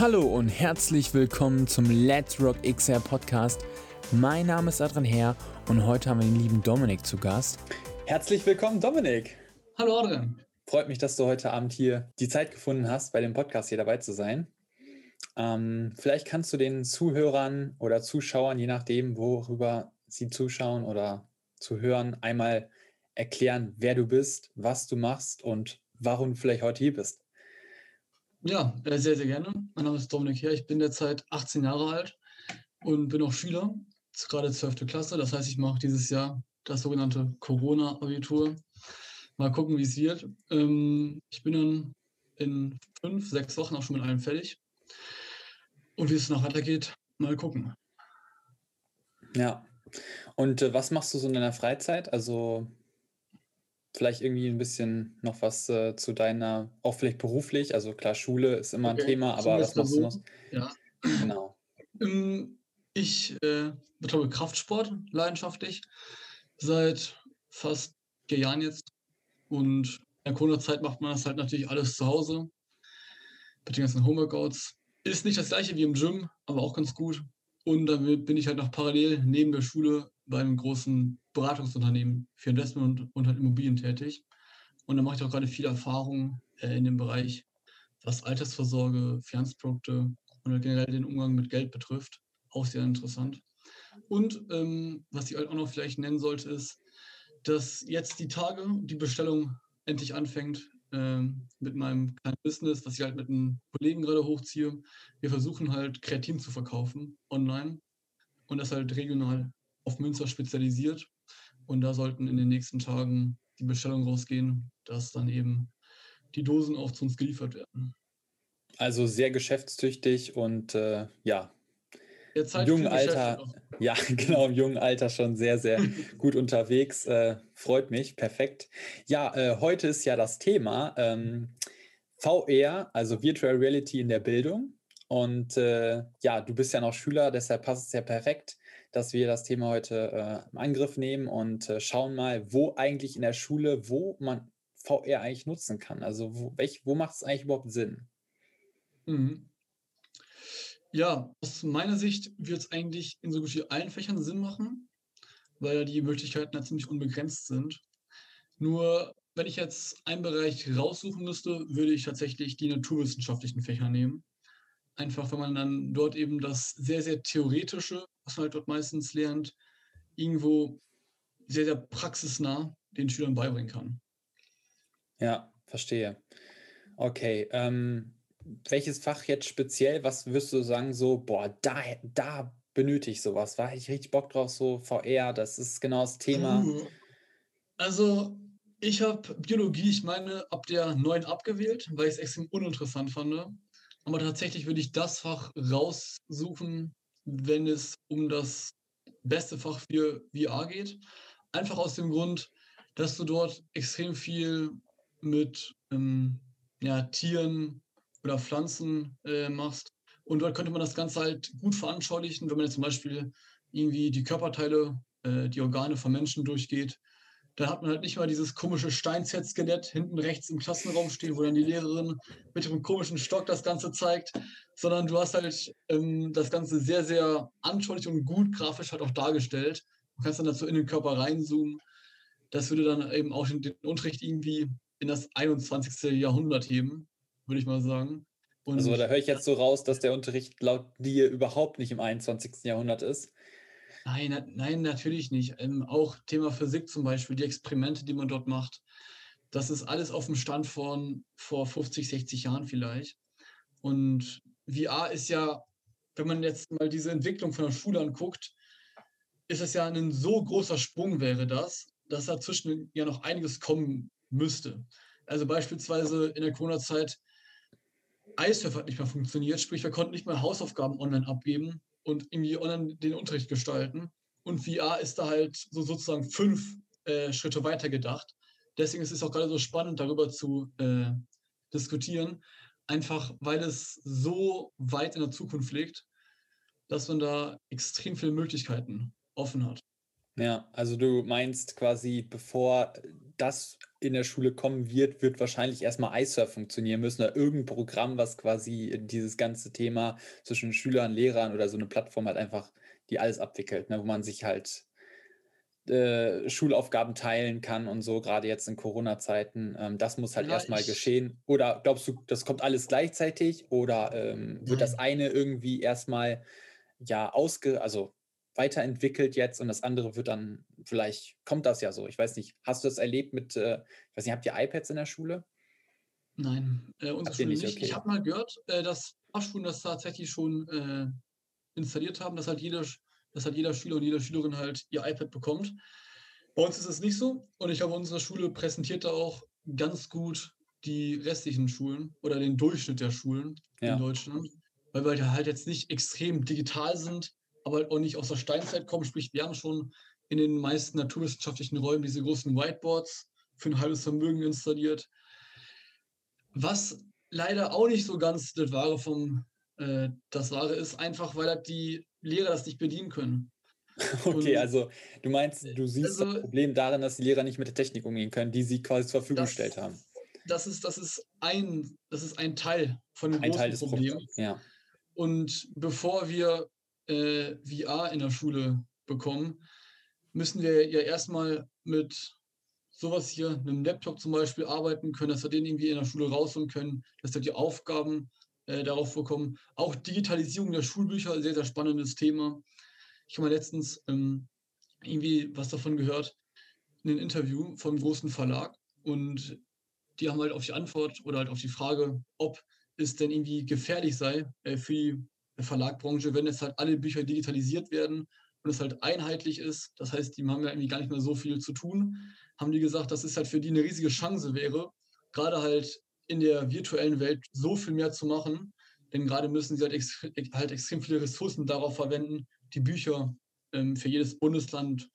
Hallo und herzlich willkommen zum Let's Rock XR Podcast. Mein Name ist Adrian Herr und heute haben wir den lieben Dominik zu Gast. Herzlich willkommen, Dominik. Hallo Adrian. Freut mich, dass du heute Abend hier die Zeit gefunden hast, bei dem Podcast hier dabei zu sein. Ähm, vielleicht kannst du den Zuhörern oder Zuschauern, je nachdem, worüber sie zuschauen oder zu hören, einmal erklären, wer du bist, was du machst und warum du vielleicht heute hier bist. Ja, äh, sehr, sehr gerne. Mein Name ist Dominik Herr. Ich bin derzeit 18 Jahre alt und bin auch Schüler, gerade 12. Klasse. Das heißt, ich mache dieses Jahr das sogenannte Corona-Abitur. Mal gucken, wie es wird. Ähm, ich bin dann in fünf, sechs Wochen auch schon mit allem fertig. Und wie es noch weitergeht, mal gucken. Ja. Und äh, was machst du so in deiner Freizeit? Also vielleicht irgendwie ein bisschen noch was äh, zu deiner, auch vielleicht beruflich, also klar, Schule ist immer okay. ein Thema, aber was machst du noch? Ja. Genau. Ähm, ich äh, betreibe Kraftsport leidenschaftlich seit fast vier Jahren jetzt und in der Corona-Zeit macht man das halt natürlich alles zu Hause mit den ganzen Homeworkouts. Ist nicht das gleiche wie im Gym, aber auch ganz gut. Und damit bin ich halt noch parallel neben der Schule bei einem großen Beratungsunternehmen für Investment und, halt Immobilien tätig. Und da mache ich auch gerade viel Erfahrung äh, in dem Bereich, was Altersvorsorge, Finanzprodukte und halt generell den Umgang mit Geld betrifft. Auch sehr interessant. Und ähm, was ich halt auch noch vielleicht nennen sollte, ist, dass jetzt die Tage die Bestellung endlich anfängt äh, mit meinem kleinen Business, was ich halt mit einem Kollegen gerade hochziehe. Wir versuchen halt Kreatin zu verkaufen online und das halt regional auf Münster spezialisiert. Und da sollten in den nächsten Tagen die Bestellungen rausgehen, dass dann eben die Dosen auch zu uns geliefert werden. Also sehr geschäftstüchtig und äh, ja, im jungen Alter, ja, genau, im jungen Alter schon sehr, sehr gut unterwegs. Äh, freut mich, perfekt. Ja, äh, heute ist ja das Thema ähm, VR, also Virtual Reality in der Bildung. Und äh, ja, du bist ja noch Schüler, deshalb passt es ja perfekt, dass wir das Thema heute äh, im Angriff nehmen und äh, schauen mal, wo eigentlich in der Schule, wo man VR eigentlich nutzen kann. Also wo, welch, wo macht es eigentlich überhaupt Sinn? Mhm. Ja, aus meiner Sicht wird es eigentlich in so gut wie allen Fächern Sinn machen, weil ja die Möglichkeiten ja ziemlich unbegrenzt sind. Nur wenn ich jetzt einen Bereich raussuchen müsste, würde ich tatsächlich die naturwissenschaftlichen Fächer nehmen. Einfach, weil man dann dort eben das sehr, sehr theoretische, was man halt dort meistens lernt, irgendwo sehr, sehr praxisnah den Schülern beibringen kann. Ja, verstehe. Okay, ähm, welches Fach jetzt speziell, was wirst du sagen, so, boah, da, da benötige ich sowas, da hätte ich richtig Bock drauf, so VR, das ist genau das Thema. Also, ich habe Biologie, ich meine, ab der 9 abgewählt, weil ich es extrem uninteressant fand. Aber tatsächlich würde ich das Fach raussuchen, wenn es um das beste Fach für VR geht. Einfach aus dem Grund, dass du dort extrem viel mit ähm, ja, Tieren oder Pflanzen äh, machst. Und dort könnte man das Ganze halt gut veranschaulichen, wenn man jetzt zum Beispiel irgendwie die Körperteile, äh, die Organe von Menschen durchgeht da hat man halt nicht mal dieses komische Steinzett-Skelett hinten rechts im Klassenraum stehen, wo dann die Lehrerin mit dem komischen Stock das Ganze zeigt, sondern du hast halt ähm, das Ganze sehr, sehr anschaulich und gut grafisch halt auch dargestellt. Du kannst dann dazu in den Körper reinzoomen. Das würde dann eben auch den, den Unterricht irgendwie in das 21. Jahrhundert heben, würde ich mal sagen. Und also da höre ich jetzt so raus, dass der Unterricht laut dir überhaupt nicht im 21. Jahrhundert ist. Nein, nein, natürlich nicht. Ähm, auch Thema Physik zum Beispiel, die Experimente, die man dort macht, das ist alles auf dem Stand von vor 50, 60 Jahren vielleicht. Und VR ist ja, wenn man jetzt mal diese Entwicklung von der Schule anguckt, ist es ja ein so großer Sprung wäre das, dass dazwischen ja noch einiges kommen müsste. Also beispielsweise in der Corona-Zeit, Eissurf hat nicht mehr funktioniert, sprich wir konnten nicht mehr Hausaufgaben online abgeben und irgendwie online den Unterricht gestalten. Und VR ist da halt so sozusagen fünf äh, Schritte weiter gedacht. Deswegen ist es auch gerade so spannend, darüber zu äh, diskutieren. Einfach weil es so weit in der Zukunft liegt, dass man da extrem viele Möglichkeiten offen hat. Ja, also du meinst quasi, bevor das in der Schule kommen wird, wird wahrscheinlich erstmal iSurf funktionieren müssen oder irgendein Programm, was quasi dieses ganze Thema zwischen Schülern, Lehrern oder so eine Plattform halt einfach, die alles abwickelt, ne, wo man sich halt äh, Schulaufgaben teilen kann und so, gerade jetzt in Corona-Zeiten. Ähm, das muss halt ja, erstmal geschehen. Oder glaubst du, das kommt alles gleichzeitig oder ähm, wird das eine irgendwie erstmal ja ausge, also weiterentwickelt jetzt und das andere wird dann, vielleicht kommt das ja so. Ich weiß nicht, hast du das erlebt mit, äh, ich weiß nicht, habt ihr iPads in der Schule? Nein, äh, unsere Schule nicht. nicht. Okay. Ich habe mal gehört, äh, dass Fachschulen das tatsächlich schon äh, installiert haben, dass halt, jeder, dass halt jeder Schüler und jede Schülerin halt ihr iPad bekommt. Bei uns ist es nicht so und ich glaube, unsere Schule präsentiert da auch ganz gut die restlichen Schulen oder den Durchschnitt der Schulen ja. in Deutschland, weil wir halt jetzt nicht extrem digital sind, aber halt auch nicht aus der Steinzeit kommen. Sprich, wir haben schon in den meisten naturwissenschaftlichen Räumen diese großen Whiteboards für ein halbes Vermögen installiert. Was leider auch nicht so ganz das Wahre vom äh, das Wahre ist, einfach weil halt die Lehrer das nicht bedienen können. Okay, Und, also du meinst, du siehst also, das Problem darin, dass die Lehrer nicht mit der Technik umgehen können, die sie quasi zur Verfügung gestellt haben. Das ist, das ist ein, das ist ein Teil von dem ein großen Teil des Problems. Problems. Ja. Und bevor wir äh, VR in der Schule bekommen, müssen wir ja erstmal mit sowas hier, einem Laptop zum Beispiel, arbeiten können, dass wir den irgendwie in der Schule rausholen können, dass wir die Aufgaben äh, darauf bekommen. Auch Digitalisierung der Schulbücher, sehr, sehr spannendes Thema. Ich habe mal letztens ähm, irgendwie was davon gehört, in einem Interview vom großen Verlag und die haben halt auf die Antwort oder halt auf die Frage, ob es denn irgendwie gefährlich sei äh, für die Verlagbranche, wenn jetzt halt alle Bücher digitalisiert werden und es halt einheitlich ist, das heißt, die haben ja irgendwie gar nicht mehr so viel zu tun, haben die gesagt, dass es halt für die eine riesige Chance wäre, gerade halt in der virtuellen Welt so viel mehr zu machen, denn gerade müssen sie halt, ex halt extrem viele Ressourcen darauf verwenden, die Bücher ähm, für jedes Bundesland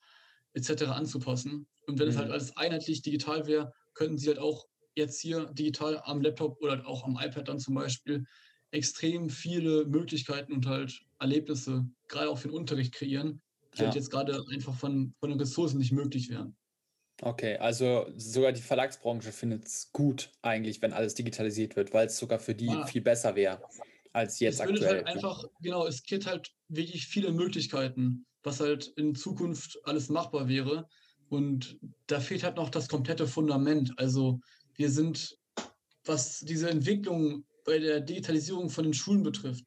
etc. anzupassen. Und wenn mhm. es halt alles einheitlich digital wäre, könnten sie halt auch jetzt hier digital am Laptop oder halt auch am iPad dann zum Beispiel extrem viele Möglichkeiten und halt Erlebnisse, gerade auch für den Unterricht kreieren, die ja. halt jetzt gerade einfach von, von den Ressourcen nicht möglich wären. Okay, also sogar die Verlagsbranche findet es gut eigentlich, wenn alles digitalisiert wird, weil es sogar für die ja. viel besser wäre als jetzt es aktuell. Halt einfach, genau, es gibt halt wirklich viele Möglichkeiten, was halt in Zukunft alles machbar wäre. Und da fehlt halt noch das komplette Fundament. Also wir sind, was diese Entwicklung bei der Digitalisierung von den Schulen betrifft,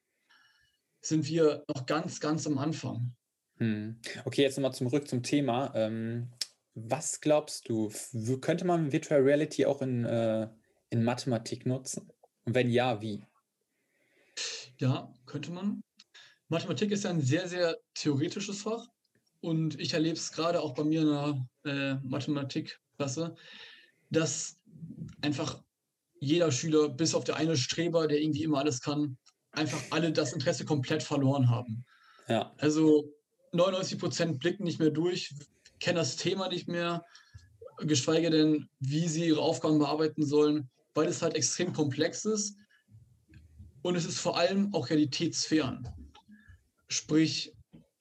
sind wir noch ganz, ganz am Anfang. Hm. Okay, jetzt nochmal zurück zum Thema. Ähm, was glaubst du, könnte man Virtual Reality auch in, äh, in Mathematik nutzen? Und wenn ja, wie? Ja, könnte man. Mathematik ist ja ein sehr, sehr theoretisches Fach. Und ich erlebe es gerade auch bei mir in der äh, Mathematikklasse, dass einfach jeder Schüler, bis auf der eine Streber, der irgendwie immer alles kann, einfach alle das Interesse komplett verloren haben. Ja. Also 99 Prozent blicken nicht mehr durch, kennen das Thema nicht mehr, geschweige denn, wie sie ihre Aufgaben bearbeiten sollen, weil es halt extrem komplex ist und es ist vor allem auch realitätsfern. Sprich,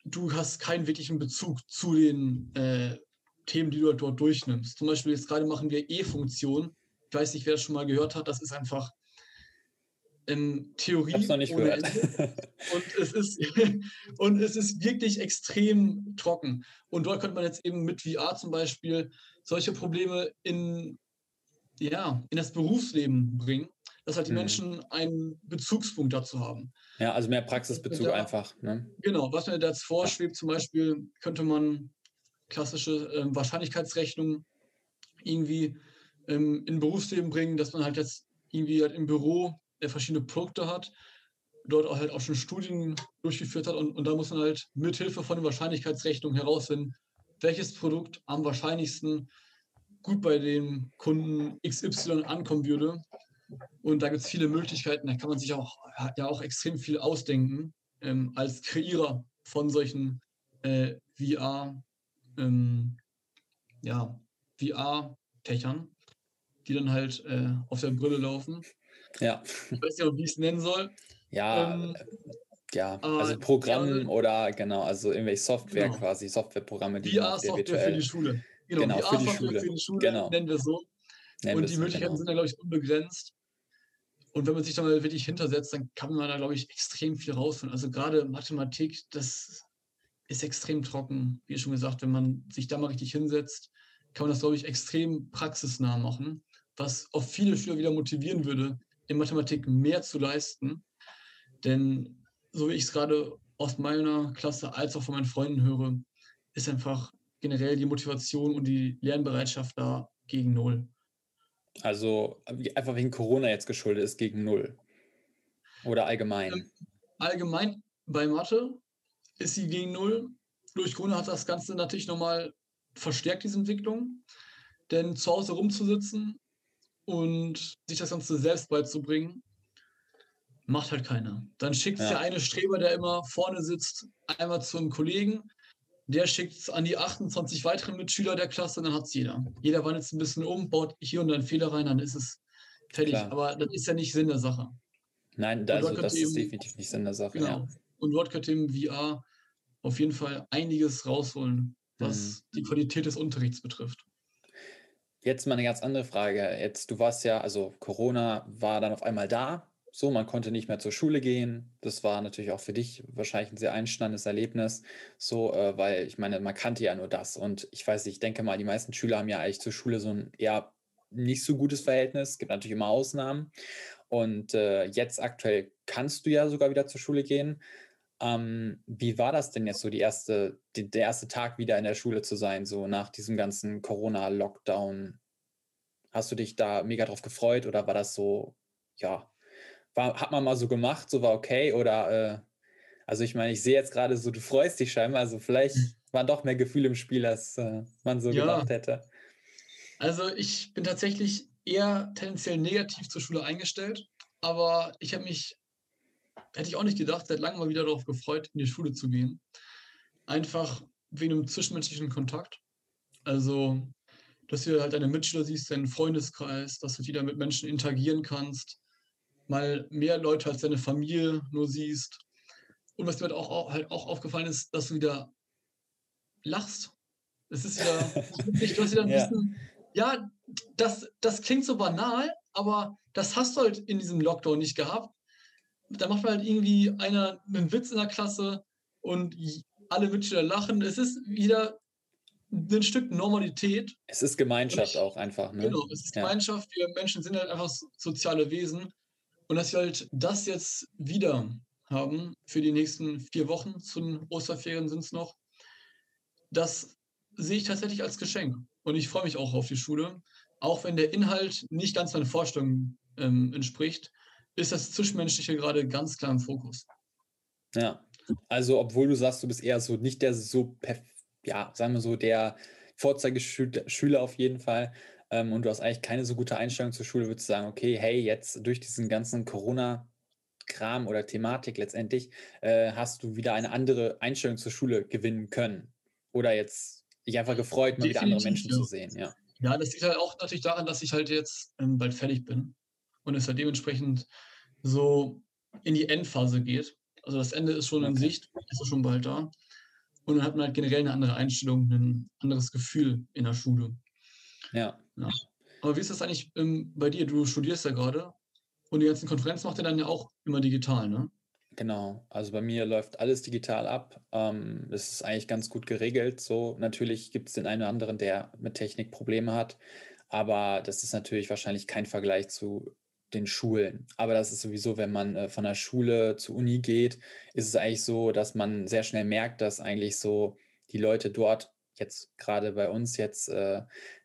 du hast keinen wirklichen Bezug zu den äh, Themen, die du dort durchnimmst. Zum Beispiel jetzt gerade machen wir E-Funktionen ich weiß nicht, wer das schon mal gehört hat, das ist einfach ähm, Theorie. Ich noch nicht gehört. Und es, ist, und es ist wirklich extrem trocken. Und dort könnte man jetzt eben mit VR zum Beispiel solche Probleme in, ja, in das Berufsleben bringen, dass halt die mhm. Menschen einen Bezugspunkt dazu haben. Ja, also mehr Praxisbezug da, einfach. Ne? Genau, was mir dazu vorschwebt, zum Beispiel könnte man klassische äh, Wahrscheinlichkeitsrechnungen irgendwie ähm, in Berufsleben bringen, dass man halt jetzt irgendwie halt im Büro äh, verschiedene Produkte hat, dort auch halt auch schon Studien durchgeführt hat und, und da muss man halt mithilfe von den Wahrscheinlichkeitsrechnungen herausfinden, welches Produkt am wahrscheinlichsten gut bei dem Kunden XY ankommen würde. Und da gibt es viele Möglichkeiten, da kann man sich auch, ja auch extrem viel ausdenken ähm, als Kreierer von solchen äh, VR, ähm, ja, VR-Fächern die dann halt äh, auf der Brille laufen. Ja. Ich weiß nicht, wie ich es nennen soll. Ja, ähm, ja, also Programm ja, oder genau, also irgendwelche Software genau. quasi, Softwareprogramme, die VR-Software für die Schule. Genau, genau VR für, die Schule. für die Schule, genau. nennen wir es so. Nennen und die Möglichkeiten genau. sind da, glaube ich, unbegrenzt. Und wenn man sich da mal wirklich hintersetzt, dann kann man da, glaube ich, extrem viel rausfinden. Also gerade Mathematik, das ist extrem trocken. Wie schon gesagt, wenn man sich da mal richtig hinsetzt, kann man das, glaube ich, extrem praxisnah machen, was auch viele Schüler wieder motivieren würde, in Mathematik mehr zu leisten. Denn so wie ich es gerade aus meiner Klasse als auch von meinen Freunden höre, ist einfach generell die Motivation und die Lernbereitschaft da gegen Null. Also einfach wegen Corona jetzt geschuldet ist gegen Null. Oder allgemein? Ähm, allgemein bei Mathe ist sie gegen Null. Durch Corona hat das Ganze natürlich nochmal verstärkt, diese Entwicklung. Denn zu Hause rumzusitzen und sich das Ganze selbst beizubringen, macht halt keiner. Dann schickt es ja. der eine Streber, der immer vorne sitzt, einmal zu einem Kollegen, der schickt es an die 28 weiteren Mitschüler der Klasse, dann hat es jeder. Jeder wandelt es ein bisschen um, baut hier und da einen Fehler rein, dann ist es fertig. Klar. Aber das ist ja nicht Sinn der Sache. Nein, also das ist definitiv nicht Sinn der Sache. Genau. Ja. Und dort könnte im VR auf jeden Fall einiges rausholen, was mhm. die Qualität des Unterrichts betrifft. Jetzt mal eine ganz andere Frage. Jetzt, du warst ja, also Corona war dann auf einmal da, so, man konnte nicht mehr zur Schule gehen. Das war natürlich auch für dich wahrscheinlich ein sehr einschneidendes Erlebnis. So, äh, weil ich meine, man kannte ja nur das. Und ich weiß, ich denke mal, die meisten Schüler haben ja eigentlich zur Schule so ein eher nicht so gutes Verhältnis. Es gibt natürlich immer Ausnahmen. Und äh, jetzt aktuell kannst du ja sogar wieder zur Schule gehen. Ähm, wie war das denn jetzt so, die erste, die, der erste Tag wieder in der Schule zu sein, so nach diesem ganzen Corona-Lockdown? Hast du dich da mega drauf gefreut oder war das so, ja, war, hat man mal so gemacht, so war okay oder äh, also ich meine, ich sehe jetzt gerade so, du freust dich scheinbar, also vielleicht hm. waren doch mehr Gefühle im Spiel, als äh, man so ja. gedacht hätte. Also ich bin tatsächlich eher tendenziell negativ zur Schule eingestellt, aber ich habe mich, hätte ich auch nicht gedacht, seit langem mal wieder darauf gefreut, in die Schule zu gehen. Einfach wegen einem zwischenmenschlichen Kontakt. Also, dass du halt deine Mitschüler siehst, deinen Freundeskreis, dass du wieder mit Menschen interagieren kannst, mal mehr Leute als deine Familie nur siehst. Und was mir halt auch, halt auch aufgefallen ist, dass du wieder lachst. Es ist wieder, du hast wieder ein ja. bisschen, ja, das, das klingt so banal, aber das hast du halt in diesem Lockdown nicht gehabt. Da macht man halt irgendwie einer einen Witz in der Klasse und alle Mitschüler lachen. Es ist wieder ein Stück Normalität. Es ist Gemeinschaft ich, auch einfach. Ne? Genau, es ist ja. Gemeinschaft. Wir Menschen sind halt einfach soziale Wesen. Und dass wir halt das jetzt wieder haben für die nächsten vier Wochen, zu den Osterferien sind es noch, das sehe ich tatsächlich als Geschenk. Und ich freue mich auch auf die Schule. Auch wenn der Inhalt nicht ganz meinen Vorstellungen ähm, entspricht, ist das Zwischenmenschliche gerade ganz klar im Fokus. Ja, also obwohl du sagst, du bist eher so nicht der so, ja, sagen wir so, der Vorzeigeschüler auf jeden Fall, ähm, und du hast eigentlich keine so gute Einstellung zur Schule, würdest du sagen, okay, hey, jetzt durch diesen ganzen Corona-Kram oder Thematik letztendlich, äh, hast du wieder eine andere Einstellung zur Schule gewinnen können? Oder jetzt dich einfach gefreut, mal Definitiv, wieder andere Menschen ja. zu sehen, ja. Ja, das liegt halt auch natürlich daran, dass ich halt jetzt ähm, bald fertig bin und es halt dementsprechend so in die Endphase geht. Also das Ende ist schon in Sicht, ist schon bald da. Und dann hat man halt generell eine andere Einstellung, ein anderes Gefühl in der Schule. Ja. ja. Aber wie ist das eigentlich ähm, bei dir? Du studierst ja gerade und die ganzen Konferenzen macht ihr dann ja auch immer digital, ne? Genau, also bei mir läuft alles digital ab. Ähm, das ist eigentlich ganz gut geregelt. So, natürlich gibt es den einen oder anderen, der mit Technik Probleme hat, aber das ist natürlich wahrscheinlich kein Vergleich zu den Schulen. Aber das ist sowieso, wenn man äh, von der Schule zur Uni geht, ist es eigentlich so, dass man sehr schnell merkt, dass eigentlich so die Leute dort jetzt gerade bei uns jetzt äh,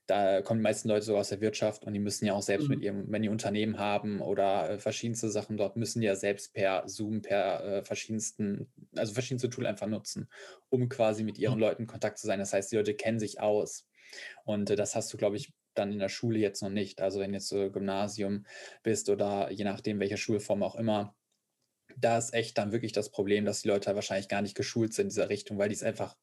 da kommen die meisten Leute so aus der Wirtschaft und die müssen ja auch selbst mhm. mit ihrem, wenn die Unternehmen haben oder äh, verschiedenste Sachen dort, müssen die ja selbst per Zoom, per äh, verschiedensten, also verschiedenste Tool einfach nutzen, um quasi mit ihren mhm. Leuten in Kontakt zu sein. Das heißt, die Leute kennen sich aus. Und äh, das hast du, glaube ich, dann in der Schule jetzt noch nicht. Also wenn jetzt so Gymnasium bist oder je nachdem, welche Schulform auch immer, da ist echt dann wirklich das Problem, dass die Leute wahrscheinlich gar nicht geschult sind in dieser Richtung, weil die es einfach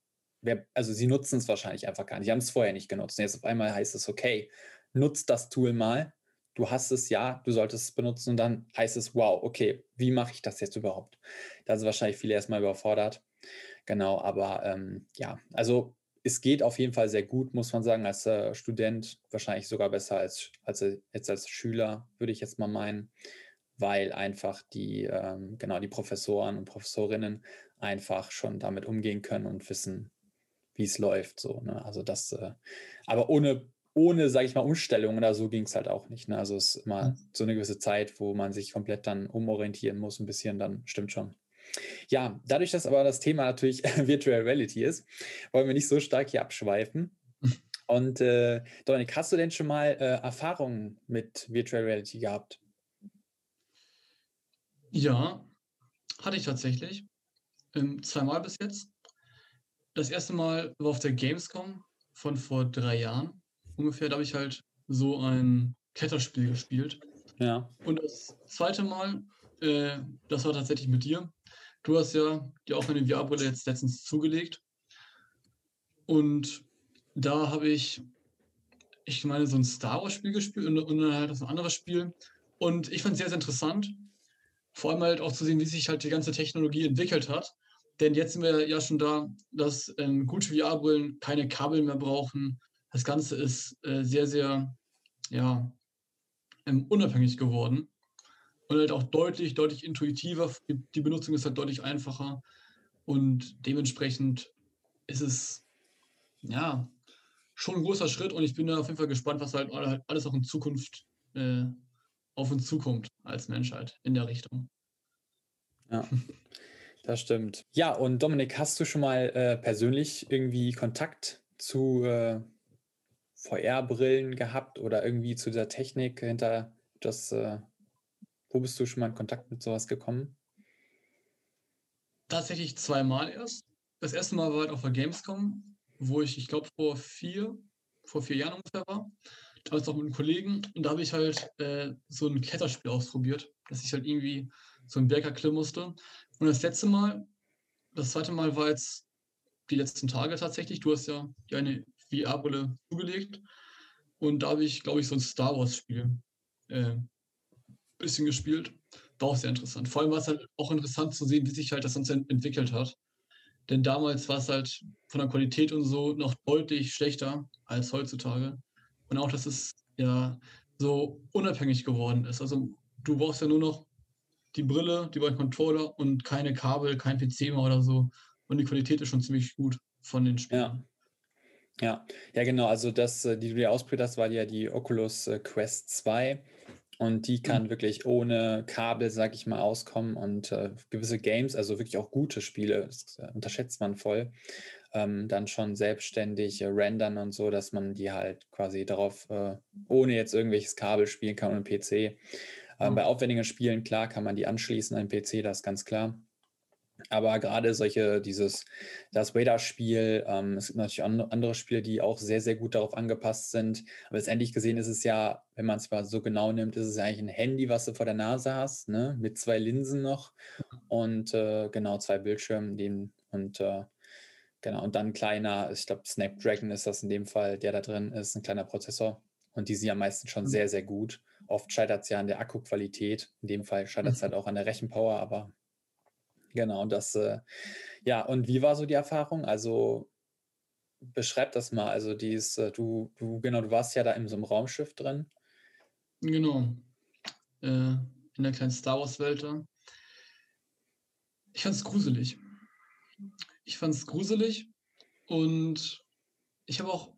also sie nutzen es wahrscheinlich einfach gar nicht. Sie haben es vorher nicht genutzt. Und jetzt auf einmal heißt es, okay, nutzt das Tool mal. Du hast es ja, du solltest es benutzen und dann heißt es, wow, okay, wie mache ich das jetzt überhaupt? Da sind wahrscheinlich viele erstmal überfordert. Genau, aber ähm, ja, also es geht auf jeden Fall sehr gut, muss man sagen, als äh, Student, wahrscheinlich sogar besser als, als jetzt als Schüler, würde ich jetzt mal meinen, weil einfach die, ähm, genau, die Professoren und Professorinnen einfach schon damit umgehen können und wissen, wie es läuft. So, ne? Also das, äh, aber ohne, ohne, sage ich mal, Umstellung oder so ging es halt auch nicht. Ne? Also es ist immer mhm. so eine gewisse Zeit, wo man sich komplett dann umorientieren muss, ein bisschen, dann stimmt schon. Ja, dadurch, dass aber das Thema natürlich Virtual Reality ist, wollen wir nicht so stark hier abschweifen. Und äh, Dominik, hast du denn schon mal äh, Erfahrungen mit Virtual Reality gehabt? Ja, hatte ich tatsächlich. Ähm, zweimal bis jetzt. Das erste Mal war auf der Gamescom von vor drei Jahren ungefähr. Da habe ich halt so ein Kletterspiel gespielt. Ja. Und das zweite Mal, äh, das war tatsächlich mit dir. Du hast ja die offene VR-Brille jetzt letztens zugelegt. Und da habe ich, ich meine, so ein Star Wars-Spiel gespielt und, und dann halt ein anderes Spiel. Und ich fand es sehr, sehr interessant. Vor allem halt auch zu sehen, wie sich halt die ganze Technologie entwickelt hat. Denn jetzt sind wir ja schon da, dass ähm, gute VR-Brillen keine Kabel mehr brauchen. Das Ganze ist äh, sehr, sehr ja, ähm, unabhängig geworden und halt auch deutlich, deutlich intuitiver. Die Benutzung ist halt deutlich einfacher und dementsprechend ist es ja schon ein großer Schritt und ich bin da auf jeden Fall gespannt, was halt alles auch in Zukunft äh, auf uns zukommt als Menschheit in der Richtung. Ja, das stimmt. Ja, und Dominik, hast du schon mal äh, persönlich irgendwie Kontakt zu äh, VR-Brillen gehabt oder irgendwie zu dieser Technik hinter das äh, wo bist du schon mal in Kontakt mit sowas gekommen? Tatsächlich zweimal erst. Das erste Mal war halt auf der Gamescom, wo ich, ich glaube, vor vier, vor vier Jahren ungefähr war. Damals auch mit einem Kollegen. Und da habe ich halt äh, so ein Kletterspiel ausprobiert, dass ich halt irgendwie so einen Berg erklimmen musste. Und das letzte Mal, das zweite Mal war jetzt die letzten Tage tatsächlich. Du hast ja eine VR-Brille zugelegt. Und da habe ich, glaube ich, so ein Star Wars-Spiel äh, bisschen gespielt. War auch sehr interessant. Vor allem war es halt auch interessant zu sehen, wie sich halt das Ganze entwickelt hat. Denn damals war es halt von der Qualität und so noch deutlich schlechter als heutzutage. Und auch, dass es ja so unabhängig geworden ist. Also du brauchst ja nur noch die Brille, die beiden Controller und keine Kabel, kein PC mehr oder so. Und die Qualität ist schon ziemlich gut von den Spielen. Ja. Ja, ja, genau. Also das, äh, die du dir ausprobiert hast, war ja die Oculus äh, Quest 2. Und die kann mhm. wirklich ohne Kabel, sag ich mal, auskommen und äh, gewisse Games, also wirklich auch gute Spiele, das äh, unterschätzt man voll, ähm, dann schon selbstständig äh, rendern und so, dass man die halt quasi darauf, äh, ohne jetzt irgendwelches Kabel spielen kann und PC. Ähm, mhm. Bei aufwendigen Spielen, klar, kann man die anschließen an den PC, das ist ganz klar. Aber gerade solche, dieses, das Radar-Spiel, ähm, es gibt natürlich andere Spiele, die auch sehr, sehr gut darauf angepasst sind. Aber letztendlich gesehen ist es ja, wenn man es mal so genau nimmt, ist es ja eigentlich ein Handy, was du vor der Nase hast, ne? mit zwei Linsen noch und äh, genau zwei Bildschirmen. Den, und äh, genau, und dann ein kleiner, ich glaube, Snapdragon ist das in dem Fall, der da drin ist, ein kleiner Prozessor. Und die sind ja meistens schon mhm. sehr, sehr gut. Oft scheitert es ja an der Akkuqualität. In dem Fall scheitert es mhm. halt auch an der Rechenpower, aber Genau, das, äh, ja, und wie war so die Erfahrung? Also beschreib das mal. Also dies, äh, du, du, genau, du warst ja da in so einem Raumschiff drin. Genau. Äh, in der kleinen Star Wars-Welt. Ich fand es gruselig. Ich fand es gruselig und ich habe auch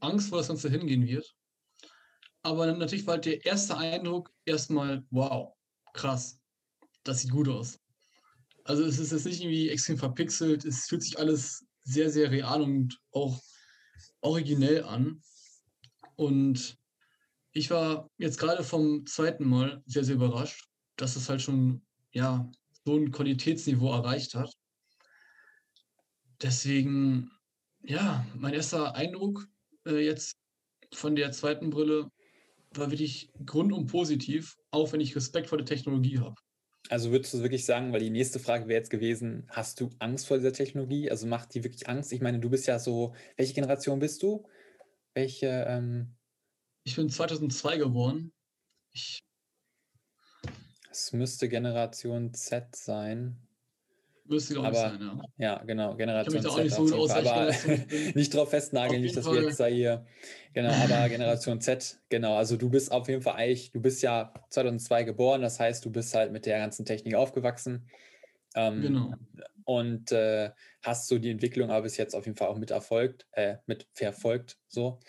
Angst, wo das Ganze hingehen wird. Aber natürlich war halt der erste Eindruck erstmal, wow, krass, das sieht gut aus. Also es ist jetzt nicht irgendwie extrem verpixelt, es fühlt sich alles sehr, sehr real und auch originell an. Und ich war jetzt gerade vom zweiten Mal sehr, sehr überrascht, dass es halt schon, ja, so ein Qualitätsniveau erreicht hat. Deswegen, ja, mein erster Eindruck äh, jetzt von der zweiten Brille war wirklich grundum positiv, auch wenn ich Respekt vor der Technologie habe. Also würdest du wirklich sagen, weil die nächste Frage wäre jetzt gewesen, hast du Angst vor dieser Technologie? Also macht die wirklich Angst? Ich meine, du bist ja so, welche Generation bist du? Welche? Ähm ich bin 2002 geboren. Ich es müsste Generation Z sein. Müsste, glaube ich, sein, ja. Ja, genau, Generation Z. Nicht so aus, aber nicht drauf festnageln, nicht, dass Fall. wir jetzt da hier. Genau, aber Generation Z, genau. Also du bist auf jeden Fall eigentlich, du bist ja 2002 geboren, das heißt, du bist halt mit der ganzen Technik aufgewachsen. Ähm, genau. Und äh, hast so die Entwicklung aber bis jetzt auf jeden Fall auch mit erfolgt, äh, mit verfolgt, so.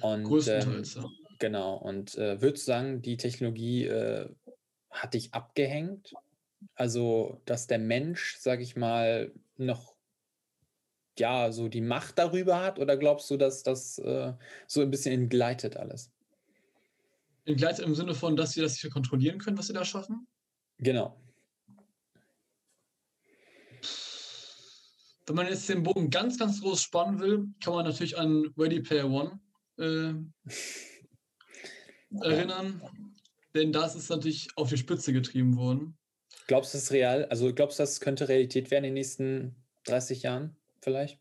Und, Größtenteils, ähm, ja. Genau. Und äh, würdest du sagen, die Technologie äh, hat dich abgehängt? Also, dass der Mensch, sag ich mal, noch ja, so die Macht darüber hat? Oder glaubst du, dass das äh, so ein bisschen entgleitet alles? Entgleitet im Sinne von, dass sie das nicht kontrollieren können, was sie da schaffen? Genau. Wenn man jetzt den Bogen ganz, ganz groß spannen will, kann man natürlich an Ready Player One äh, erinnern. Denn das ist natürlich auf die Spitze getrieben worden. Glaubst du, das ist real? Also glaubst du, das könnte Realität werden in den nächsten 30 Jahren vielleicht?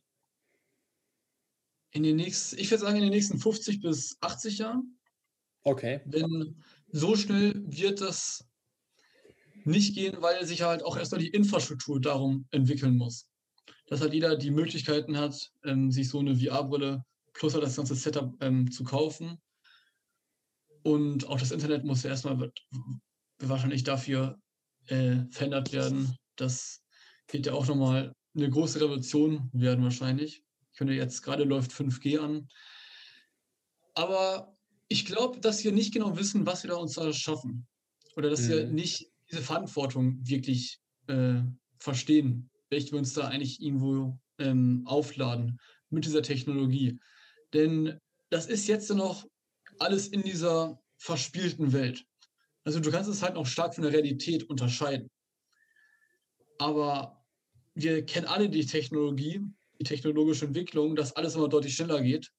In den nächsten, ich würde sagen, in den nächsten 50 bis 80 Jahren. Okay. Denn so schnell wird das nicht gehen, weil sich halt auch erstmal die Infrastruktur darum entwickeln muss. Dass halt jeder die Möglichkeiten hat, ähm, sich so eine VR-Brille plus halt das ganze Setup ähm, zu kaufen. Und auch das Internet muss ja erstmal wahrscheinlich dafür äh, verändert werden. Das wird ja auch nochmal eine große Revolution werden wahrscheinlich. Ich finde, jetzt gerade läuft 5G an. Aber ich glaube, dass wir nicht genau wissen, was wir da uns da schaffen. Oder dass mhm. wir nicht diese Verantwortung wirklich äh, verstehen, welche wir uns da eigentlich irgendwo ähm, aufladen mit dieser Technologie. Denn das ist jetzt noch alles in dieser verspielten Welt. Also du kannst es halt noch stark von der Realität unterscheiden. Aber wir kennen alle die Technologie, die technologische Entwicklung, dass alles immer deutlich schneller geht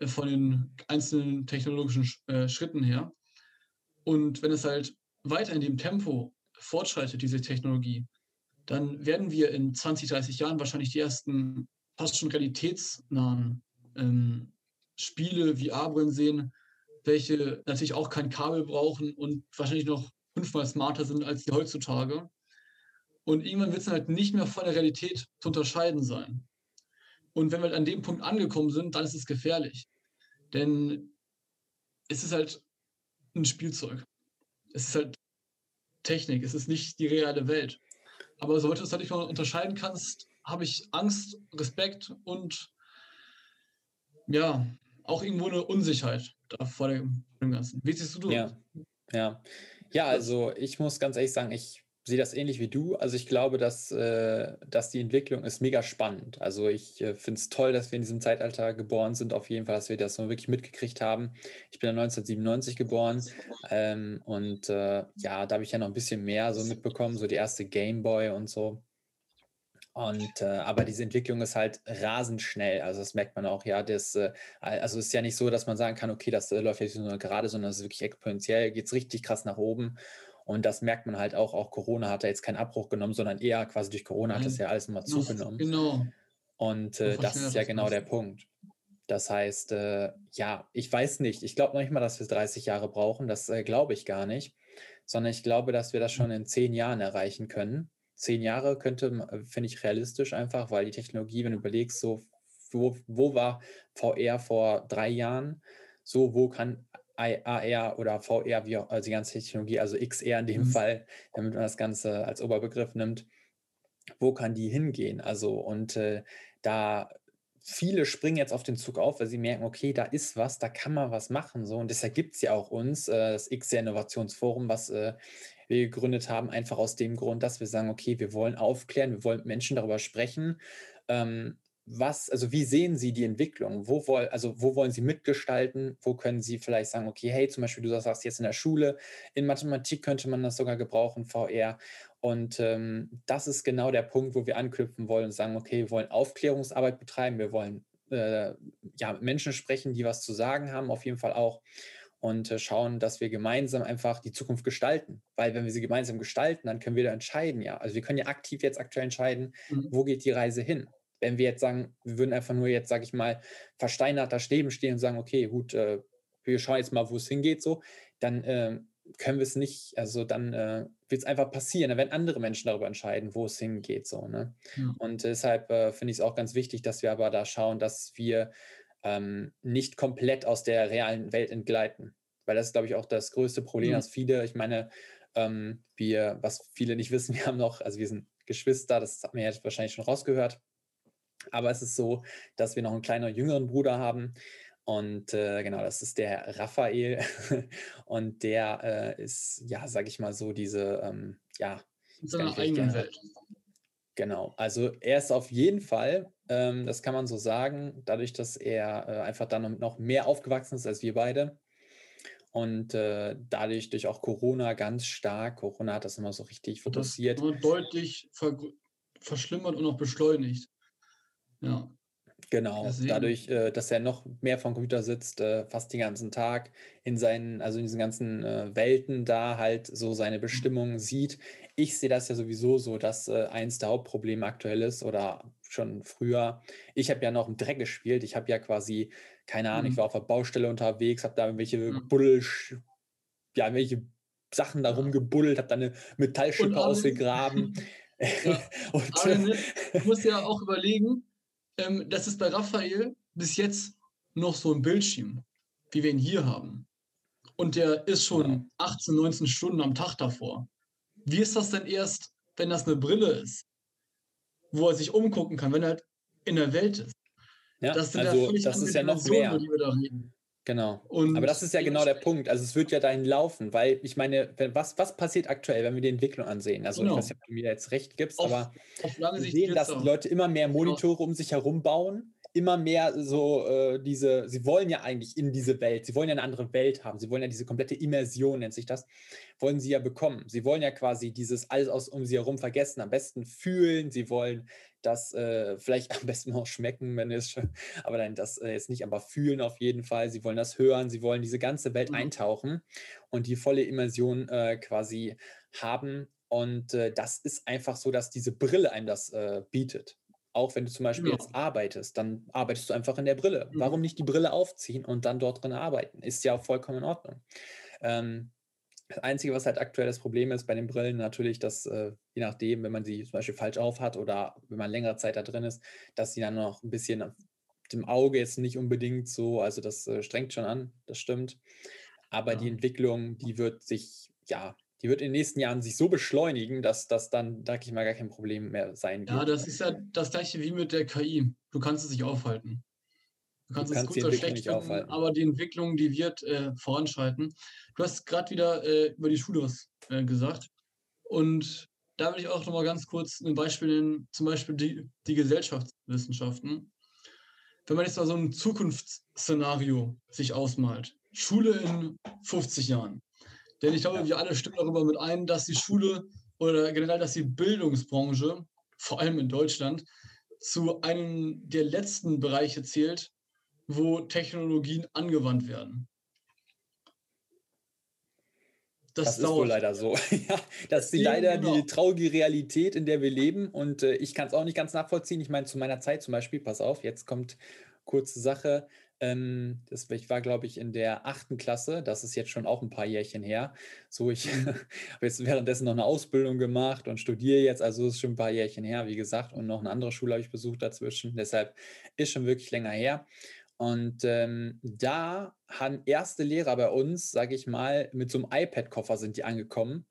äh, von den einzelnen technologischen äh, Schritten her. Und wenn es halt weiter in dem Tempo fortschreitet, diese Technologie, dann werden wir in 20, 30 Jahren wahrscheinlich die ersten fast schon realitätsnahen ähm, Spiele, VR-Brillen sehen, welche natürlich auch kein Kabel brauchen und wahrscheinlich noch fünfmal smarter sind als die heutzutage. Und irgendwann wird es halt nicht mehr von der Realität zu unterscheiden sein. Und wenn wir halt an dem Punkt angekommen sind, dann ist es gefährlich. Denn es ist halt ein Spielzeug. Es ist halt Technik, es ist nicht die reale Welt. Aber sobald du es halt nicht mal unterscheiden kannst, habe ich Angst, Respekt und ja, auch irgendwo eine Unsicherheit vor dem, Ganzen. Wie siehst du das? Ja, ja. ja, also ich muss ganz ehrlich sagen, ich sehe das ähnlich wie du. Also ich glaube, dass, äh, dass die Entwicklung ist mega spannend. Also ich äh, finde es toll, dass wir in diesem Zeitalter geboren sind, auf jeden Fall, dass wir das so wirklich mitgekriegt haben. Ich bin ja 1997 geboren ähm, und äh, ja, da habe ich ja noch ein bisschen mehr so mitbekommen, so die erste Gameboy und so. Und äh, aber diese Entwicklung ist halt rasend schnell. Also das merkt man auch, ja. Das, äh, also es ist ja nicht so, dass man sagen kann, okay, das äh, läuft jetzt nur gerade, sondern es ist wirklich exponentiell, geht es richtig krass nach oben. Und das merkt man halt auch, auch Corona hat da jetzt keinen Abbruch genommen, sondern eher quasi durch Corona hat es ja alles mal zugenommen. Genau. Und äh, das ist ja genau der Punkt. Das heißt, äh, ja, ich weiß nicht. Ich glaube noch nicht mal, dass wir 30 Jahre brauchen. Das äh, glaube ich gar nicht. Sondern ich glaube, dass wir das schon in zehn Jahren erreichen können zehn Jahre könnte, äh, finde ich realistisch einfach, weil die Technologie, wenn du überlegst, so, wo, wo war VR vor drei Jahren, so, wo kann AR oder VR, wie auch, also die ganze Technologie, also XR in dem mhm. Fall, damit man das Ganze als Oberbegriff nimmt, wo kann die hingehen? Also, und äh, da viele springen jetzt auf den Zug auf, weil sie merken, okay, da ist was, da kann man was machen. So. Und deshalb gibt es ja auch uns, äh, das XR Innovationsforum, was äh, wir gegründet haben, einfach aus dem Grund, dass wir sagen, okay, wir wollen aufklären, wir wollen Menschen darüber sprechen. Ähm, was, also wie sehen Sie die Entwicklung? Wo, woll, also wo wollen Sie mitgestalten? Wo können Sie vielleicht sagen, okay, hey, zum Beispiel, du sagst jetzt in der Schule, in Mathematik könnte man das sogar gebrauchen, VR. Und ähm, das ist genau der Punkt, wo wir anknüpfen wollen und sagen, okay, wir wollen Aufklärungsarbeit betreiben, wir wollen äh, ja, Menschen sprechen, die was zu sagen haben, auf jeden Fall auch und äh, schauen, dass wir gemeinsam einfach die Zukunft gestalten. Weil wenn wir sie gemeinsam gestalten, dann können wir da entscheiden, ja. Also wir können ja aktiv jetzt aktuell entscheiden, mhm. wo geht die Reise hin. Wenn wir jetzt sagen, wir würden einfach nur jetzt, sage ich mal, versteinert da stehen stehen und sagen, okay, gut, äh, wir schauen jetzt mal, wo es hingeht, so, dann äh, können wir es nicht, also dann äh, wird es einfach passieren. Dann werden andere Menschen darüber entscheiden, wo es hingeht. So, ne? Ja. Und deshalb äh, finde ich es auch ganz wichtig, dass wir aber da schauen, dass wir ähm, nicht komplett aus der realen Welt entgleiten. Weil das ist, glaube ich, auch das größte Problem, mhm. dass viele, ich meine, ähm, wir, was viele nicht wissen, wir haben noch, also wir sind Geschwister, das hat man jetzt wahrscheinlich schon rausgehört. Aber es ist so, dass wir noch einen kleinen jüngeren Bruder haben. Und äh, genau, das ist der Raphael. und der äh, ist, ja, sag ich mal so, diese, ähm, ja. In seiner eigenen Welt. Genau, also er ist auf jeden Fall, ähm, das kann man so sagen, dadurch, dass er äh, einfach dann noch mehr aufgewachsen ist als wir beide, und äh, dadurch durch auch Corona ganz stark, Corona hat das immer so richtig fokussiert. Das deutlich ver verschlimmert und auch beschleunigt. Ja. Genau, Deswegen. dadurch, äh, dass er noch mehr vom Computer sitzt, äh, fast den ganzen Tag in seinen, also in diesen ganzen äh, Welten da halt so seine mhm. Bestimmung sieht. Ich sehe das ja sowieso so, dass eins der Hauptprobleme aktuell ist oder schon früher. Ich habe ja noch im Dreck gespielt. Ich habe ja quasi keine Ahnung, mhm. ich war auf der Baustelle unterwegs, habe da irgendwelche mhm. Buddel, ja, irgendwelche Sachen da rumgebuddelt, habe da eine Metallschippe ausgegraben. Ja. und, Aber du musst ja auch überlegen, ähm, das ist bei Raphael bis jetzt noch so ein Bildschirm, wie wir ihn hier haben. Und der ist schon ja. 18, 19 Stunden am Tag davor. Wie ist das denn erst, wenn das eine Brille ist, wo er sich umgucken kann, wenn er halt in der Welt ist? Ja, das also das ist ja noch mehr. Genau. Und Aber das ist ja genau der Punkt. Also es wird ja dahin laufen, weil ich meine, was, was passiert aktuell, wenn wir die Entwicklung ansehen? Also genau. ich weiß nicht, ob du mir jetzt recht gibst, auf, aber auf wir sehen, dass die Leute immer mehr Monitore um sich herum bauen immer mehr so äh, diese, sie wollen ja eigentlich in diese Welt, sie wollen ja eine andere Welt haben, sie wollen ja diese komplette Immersion, nennt sich das, wollen sie ja bekommen. Sie wollen ja quasi dieses alles aus um sie herum vergessen, am besten fühlen, sie wollen das äh, vielleicht am besten auch schmecken, wenn es schon, aber dann das äh, jetzt nicht, aber fühlen auf jeden Fall. Sie wollen das hören, sie wollen diese ganze Welt mhm. eintauchen und die volle Immersion äh, quasi haben. Und äh, das ist einfach so, dass diese Brille einem das äh, bietet. Auch wenn du zum Beispiel genau. jetzt arbeitest, dann arbeitest du einfach in der Brille. Mhm. Warum nicht die Brille aufziehen und dann dort drin arbeiten? Ist ja auch vollkommen in Ordnung. Ähm, das Einzige, was halt aktuell das Problem ist bei den Brillen, natürlich, dass äh, je nachdem, wenn man sie zum Beispiel falsch aufhat oder wenn man längere Zeit da drin ist, dass sie dann noch ein bisschen dem Auge jetzt nicht unbedingt so, also das äh, strengt schon an, das stimmt. Aber ja. die Entwicklung, die wird sich ja die wird in den nächsten Jahren sich so beschleunigen, dass das dann, sag ich mal, gar kein Problem mehr sein wird. Ja, das ist ja das gleiche wie mit der KI. Du kannst es nicht aufhalten. Du kannst, du kannst es gut oder schlecht finden, aber die Entwicklung, die wird äh, voranschreiten. Du hast gerade wieder äh, über die Schule was äh, gesagt. Und da will ich auch nochmal ganz kurz ein Beispiel nennen, zum Beispiel die, die Gesellschaftswissenschaften. Wenn man jetzt mal so ein Zukunftsszenario sich ausmalt, Schule in 50 Jahren, denn ich glaube, wir alle stimmen darüber mit ein, dass die Schule oder generell, dass die Bildungsbranche, vor allem in Deutschland, zu einem der letzten Bereiche zählt, wo Technologien angewandt werden. Das, das ist wohl leider so. ja, das ist die, leider genau. die traurige Realität, in der wir leben. Und äh, ich kann es auch nicht ganz nachvollziehen. Ich meine, zu meiner Zeit zum Beispiel, pass auf, jetzt kommt kurze Sache. Ähm, das, ich war, glaube ich, in der achten Klasse. Das ist jetzt schon auch ein paar Jährchen her. So, ich mhm. habe jetzt währenddessen noch eine Ausbildung gemacht und studiere jetzt. Also ist schon ein paar Jährchen her, wie gesagt. Und noch eine andere Schule habe ich besucht dazwischen. Deshalb ist schon wirklich länger her. Und ähm, da haben erste Lehrer bei uns, sage ich mal, mit so einem iPad-Koffer sind die angekommen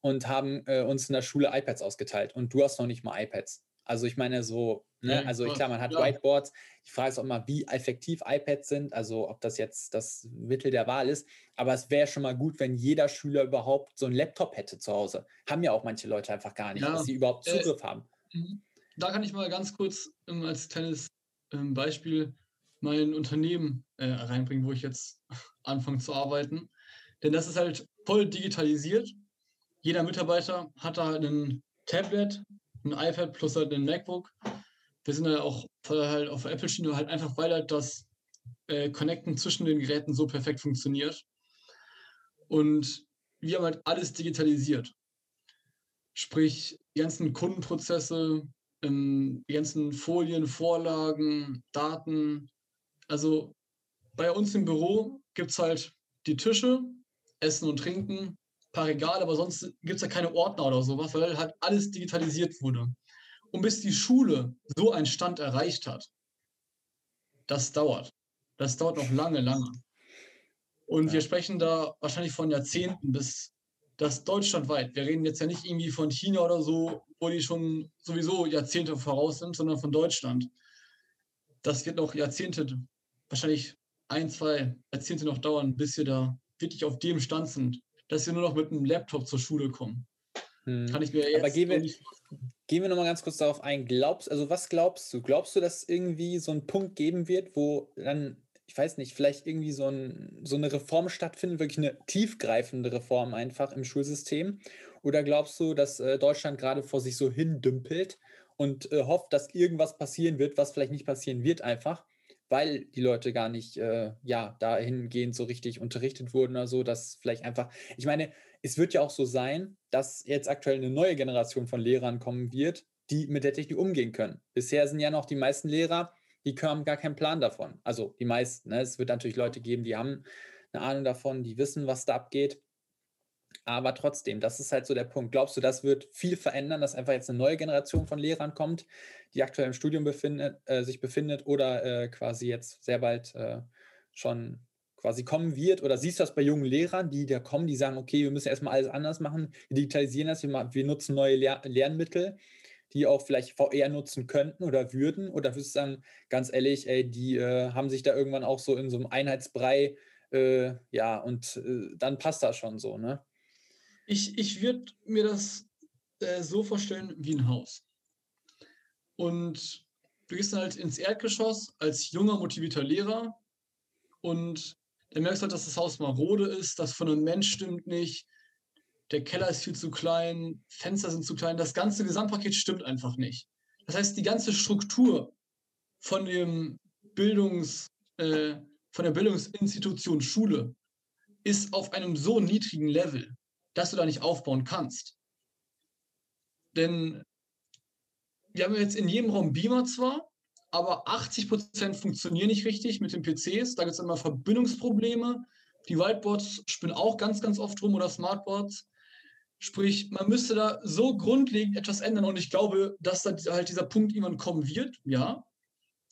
und haben äh, uns in der Schule iPads ausgeteilt. Und du hast noch nicht mal iPads. Also ich meine so, ne? also klar, man hat ja. Whiteboards. Die Frage ist auch immer, wie effektiv iPads sind, also ob das jetzt das Mittel der Wahl ist. Aber es wäre schon mal gut, wenn jeder Schüler überhaupt so einen Laptop hätte zu Hause. Haben ja auch manche Leute einfach gar nicht, ja. dass sie überhaupt äh, Zugriff äh, haben. Mhm. Da kann ich mal ganz kurz ähm, als kleines ähm, Beispiel mein Unternehmen äh, reinbringen, wo ich jetzt anfange zu arbeiten. Denn das ist halt voll digitalisiert. Jeder Mitarbeiter hat da ein Tablet, ein iPad plus halt ein MacBook. Wir sind halt auch halt auf Apple-Schiene halt einfach, weil halt das äh, Connecten zwischen den Geräten so perfekt funktioniert. Und wir haben halt alles digitalisiert. Sprich, die ganzen Kundenprozesse, ähm, die ganzen Folien, Vorlagen, Daten. Also bei uns im Büro gibt es halt die Tische, Essen und Trinken, paar Regale, aber sonst gibt es ja keine Ordner oder sowas, weil halt alles digitalisiert wurde. Und bis die Schule so einen Stand erreicht hat, das dauert. Das dauert noch lange, lange. Und ja. wir sprechen da wahrscheinlich von Jahrzehnten bis das deutschlandweit. Wir reden jetzt ja nicht irgendwie von China oder so, wo die schon sowieso Jahrzehnte voraus sind, sondern von Deutschland. Das wird noch Jahrzehnte, wahrscheinlich ein, zwei Jahrzehnte noch dauern, bis wir da wirklich auf dem Stand sind, dass wir nur noch mit einem Laptop zur Schule kommen. Hm. Kann ich mir jetzt Aber gehen wir, gehen wir nochmal ganz kurz darauf ein. Glaubst, also was glaubst du? Glaubst du, dass es irgendwie so einen Punkt geben wird, wo dann, ich weiß nicht, vielleicht irgendwie so, ein, so eine Reform stattfindet, wirklich eine tiefgreifende Reform einfach im Schulsystem? Oder glaubst du, dass äh, Deutschland gerade vor sich so hindümpelt und äh, hofft, dass irgendwas passieren wird, was vielleicht nicht passieren wird einfach? weil die Leute gar nicht äh, ja dahingehend so richtig unterrichtet wurden oder so, dass vielleicht einfach, ich meine, es wird ja auch so sein, dass jetzt aktuell eine neue Generation von Lehrern kommen wird, die mit der Technik umgehen können. Bisher sind ja noch die meisten Lehrer, die haben gar keinen Plan davon. Also die meisten. Ne? Es wird natürlich Leute geben, die haben eine Ahnung davon, die wissen, was da abgeht. Aber trotzdem, das ist halt so der Punkt. Glaubst du, das wird viel verändern, dass einfach jetzt eine neue Generation von Lehrern kommt, die aktuell im Studium befindet, äh, sich befindet oder äh, quasi jetzt sehr bald äh, schon quasi kommen wird? Oder siehst du das bei jungen Lehrern, die da kommen, die sagen, okay, wir müssen erstmal alles anders machen, wir digitalisieren das, wir, wir nutzen neue Lehr Lernmittel, die auch vielleicht VR nutzen könnten oder würden? Oder würdest du sagen, ganz ehrlich, ey, die äh, haben sich da irgendwann auch so in so einem Einheitsbrei, äh, ja, und äh, dann passt das schon so, ne? Ich, ich würde mir das äh, so vorstellen wie ein Haus. Und du gehst halt ins Erdgeschoss als junger, motivierter Lehrer und dann merkst du halt, dass das Haus marode ist, das Fundament stimmt nicht, der Keller ist viel zu klein, Fenster sind zu klein, das ganze Gesamtpaket stimmt einfach nicht. Das heißt, die ganze Struktur von dem Bildungs, äh, von der Bildungsinstitution Schule ist auf einem so niedrigen Level, dass du da nicht aufbauen kannst. Denn wir haben jetzt in jedem Raum Beamer zwar, aber 80 Prozent funktionieren nicht richtig mit den PCs. Da gibt es immer Verbindungsprobleme. Die Whiteboards spinnen auch ganz, ganz oft rum oder Smartboards. Sprich, man müsste da so grundlegend etwas ändern und ich glaube, dass da halt dieser Punkt irgendwann kommen wird, ja.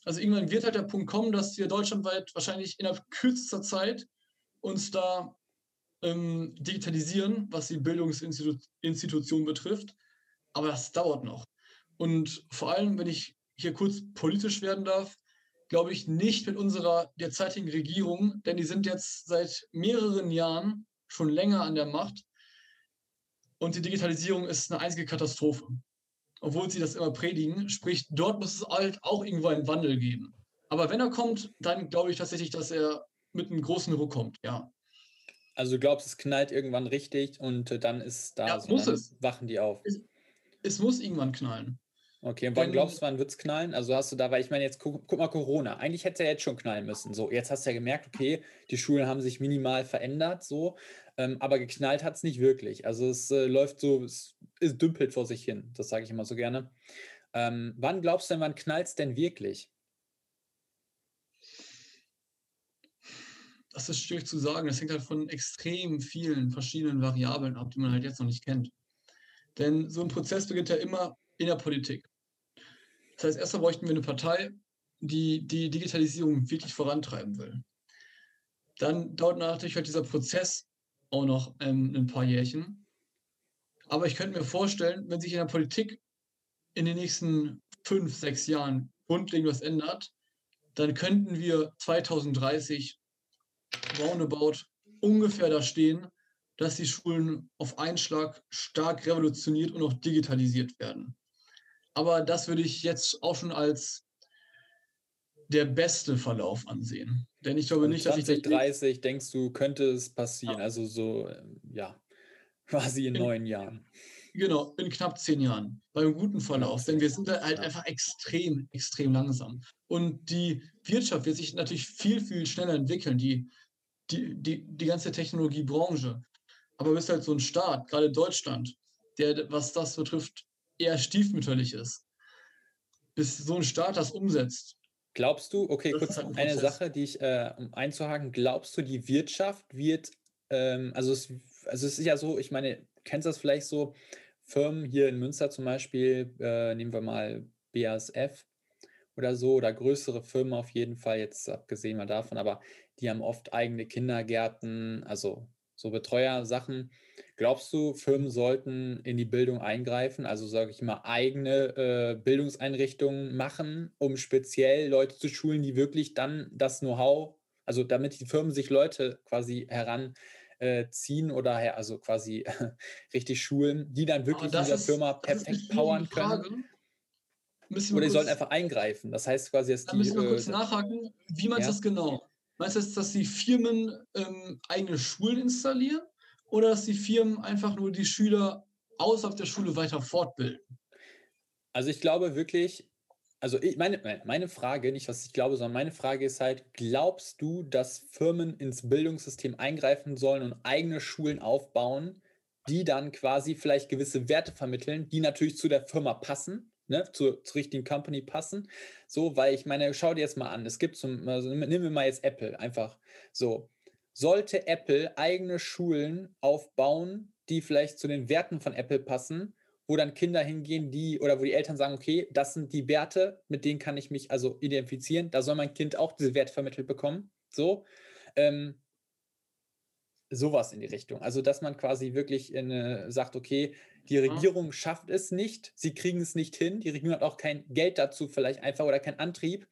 Also irgendwann wird halt der Punkt kommen, dass wir deutschlandweit wahrscheinlich innerhalb kürzester Zeit uns da ähm, digitalisieren, was die Bildungsinstitution betrifft. Aber das dauert noch. Und vor allem, wenn ich hier kurz politisch werden darf, glaube ich nicht mit unserer derzeitigen Regierung, denn die sind jetzt seit mehreren Jahren schon länger an der Macht. Und die Digitalisierung ist eine einzige Katastrophe. Obwohl sie das immer predigen, sprich, dort muss es halt auch irgendwo einen Wandel geben. Aber wenn er kommt, dann glaube ich tatsächlich, dass er mit einem großen Ruck kommt, ja. Also du glaubst, es knallt irgendwann richtig und äh, dann ist da ja, so, muss es. wachen die auf. Es, es, muss irgendwann knallen. Okay, und wann glaubst du, wann wird es knallen? Also hast du da, weil ich meine, jetzt guck, guck, mal Corona. Eigentlich hätte es ja jetzt schon knallen müssen. So, jetzt hast du ja gemerkt, okay, die Schulen haben sich minimal verändert, so, ähm, aber geknallt hat es nicht wirklich. Also es äh, läuft so, es, es, dümpelt vor sich hin. Das sage ich immer so gerne. Ähm, wann glaubst du denn, wann knallt es denn wirklich? das ist schwierig zu sagen. Das hängt halt von extrem vielen verschiedenen Variablen ab, die man halt jetzt noch nicht kennt. Denn so ein Prozess beginnt ja immer in der Politik. Das heißt, erstmal bräuchten wir eine Partei, die die Digitalisierung wirklich vorantreiben will. Dann dauert natürlich halt dieser Prozess auch noch ähm, ein paar Jährchen. Aber ich könnte mir vorstellen, wenn sich in der Politik in den nächsten fünf, sechs Jahren grundlegend was ändert, dann könnten wir 2030 roundabout ungefähr da stehen, dass die Schulen auf einen Schlag stark revolutioniert und auch digitalisiert werden. Aber das würde ich jetzt auch schon als der beste Verlauf ansehen. Denn ich glaube nicht, 20, dass ich. 2030 denkst du, könnte es passieren. Ja. Also so, ähm, ja, quasi in, in neun Jahren. Genau, in knapp zehn Jahren. Bei einem guten Verlauf. Denn wir sind da halt einfach extrem, extrem langsam. Und die Wirtschaft wird sich natürlich viel, viel schneller entwickeln. Die die, die, die ganze Technologiebranche. Aber du bist halt so ein Staat, gerade Deutschland, der, was das betrifft, eher stiefmütterlich ist. Bis so ein Staat das umsetzt. Glaubst du, okay, kurz halt ein eine Sache, die ich, äh, um einzuhaken, glaubst du, die Wirtschaft wird ähm, also, es, also es ist ja so, ich meine, kennst du das vielleicht so, Firmen hier in Münster zum Beispiel, äh, nehmen wir mal BASF oder so, oder größere Firmen auf jeden Fall, jetzt abgesehen mal davon, aber die haben oft eigene Kindergärten, also so Betreuersachen. Glaubst du, Firmen sollten in die Bildung eingreifen, also sage ich mal, eigene äh, Bildungseinrichtungen machen, um speziell Leute zu schulen, die wirklich dann das Know-how, also damit die Firmen sich Leute quasi heranziehen äh, oder her, also quasi richtig schulen, die dann wirklich in dieser ist, Firma perfekt powern können? Oder die sollen einfach eingreifen. Das heißt quasi, dass da die. Müssen wir kurz äh, nachhaken. Wie du ja? das genau? Meinst du, dass die Firmen ähm, eigene Schulen installieren oder dass die Firmen einfach nur die Schüler außerhalb der Schule weiter fortbilden? Also ich glaube wirklich, also ich, meine, meine Frage, nicht was ich glaube, sondern meine Frage ist halt, glaubst du, dass Firmen ins Bildungssystem eingreifen sollen und eigene Schulen aufbauen, die dann quasi vielleicht gewisse Werte vermitteln, die natürlich zu der Firma passen, ne, zur, zur richtigen Company passen. So, weil ich meine, schau dir jetzt mal an, es gibt zum, also nehmen wir mal jetzt Apple, einfach so. Sollte Apple eigene Schulen aufbauen, die vielleicht zu den Werten von Apple passen, wo dann Kinder hingehen, die oder wo die Eltern sagen, okay, das sind die Werte, mit denen kann ich mich also identifizieren, da soll mein Kind auch diese Werte vermittelt bekommen. So. Ähm, sowas in die Richtung. Also, dass man quasi wirklich in, äh, sagt, okay, die Regierung schafft es nicht, sie kriegen es nicht hin, die Regierung hat auch kein Geld dazu vielleicht einfach oder keinen Antrieb.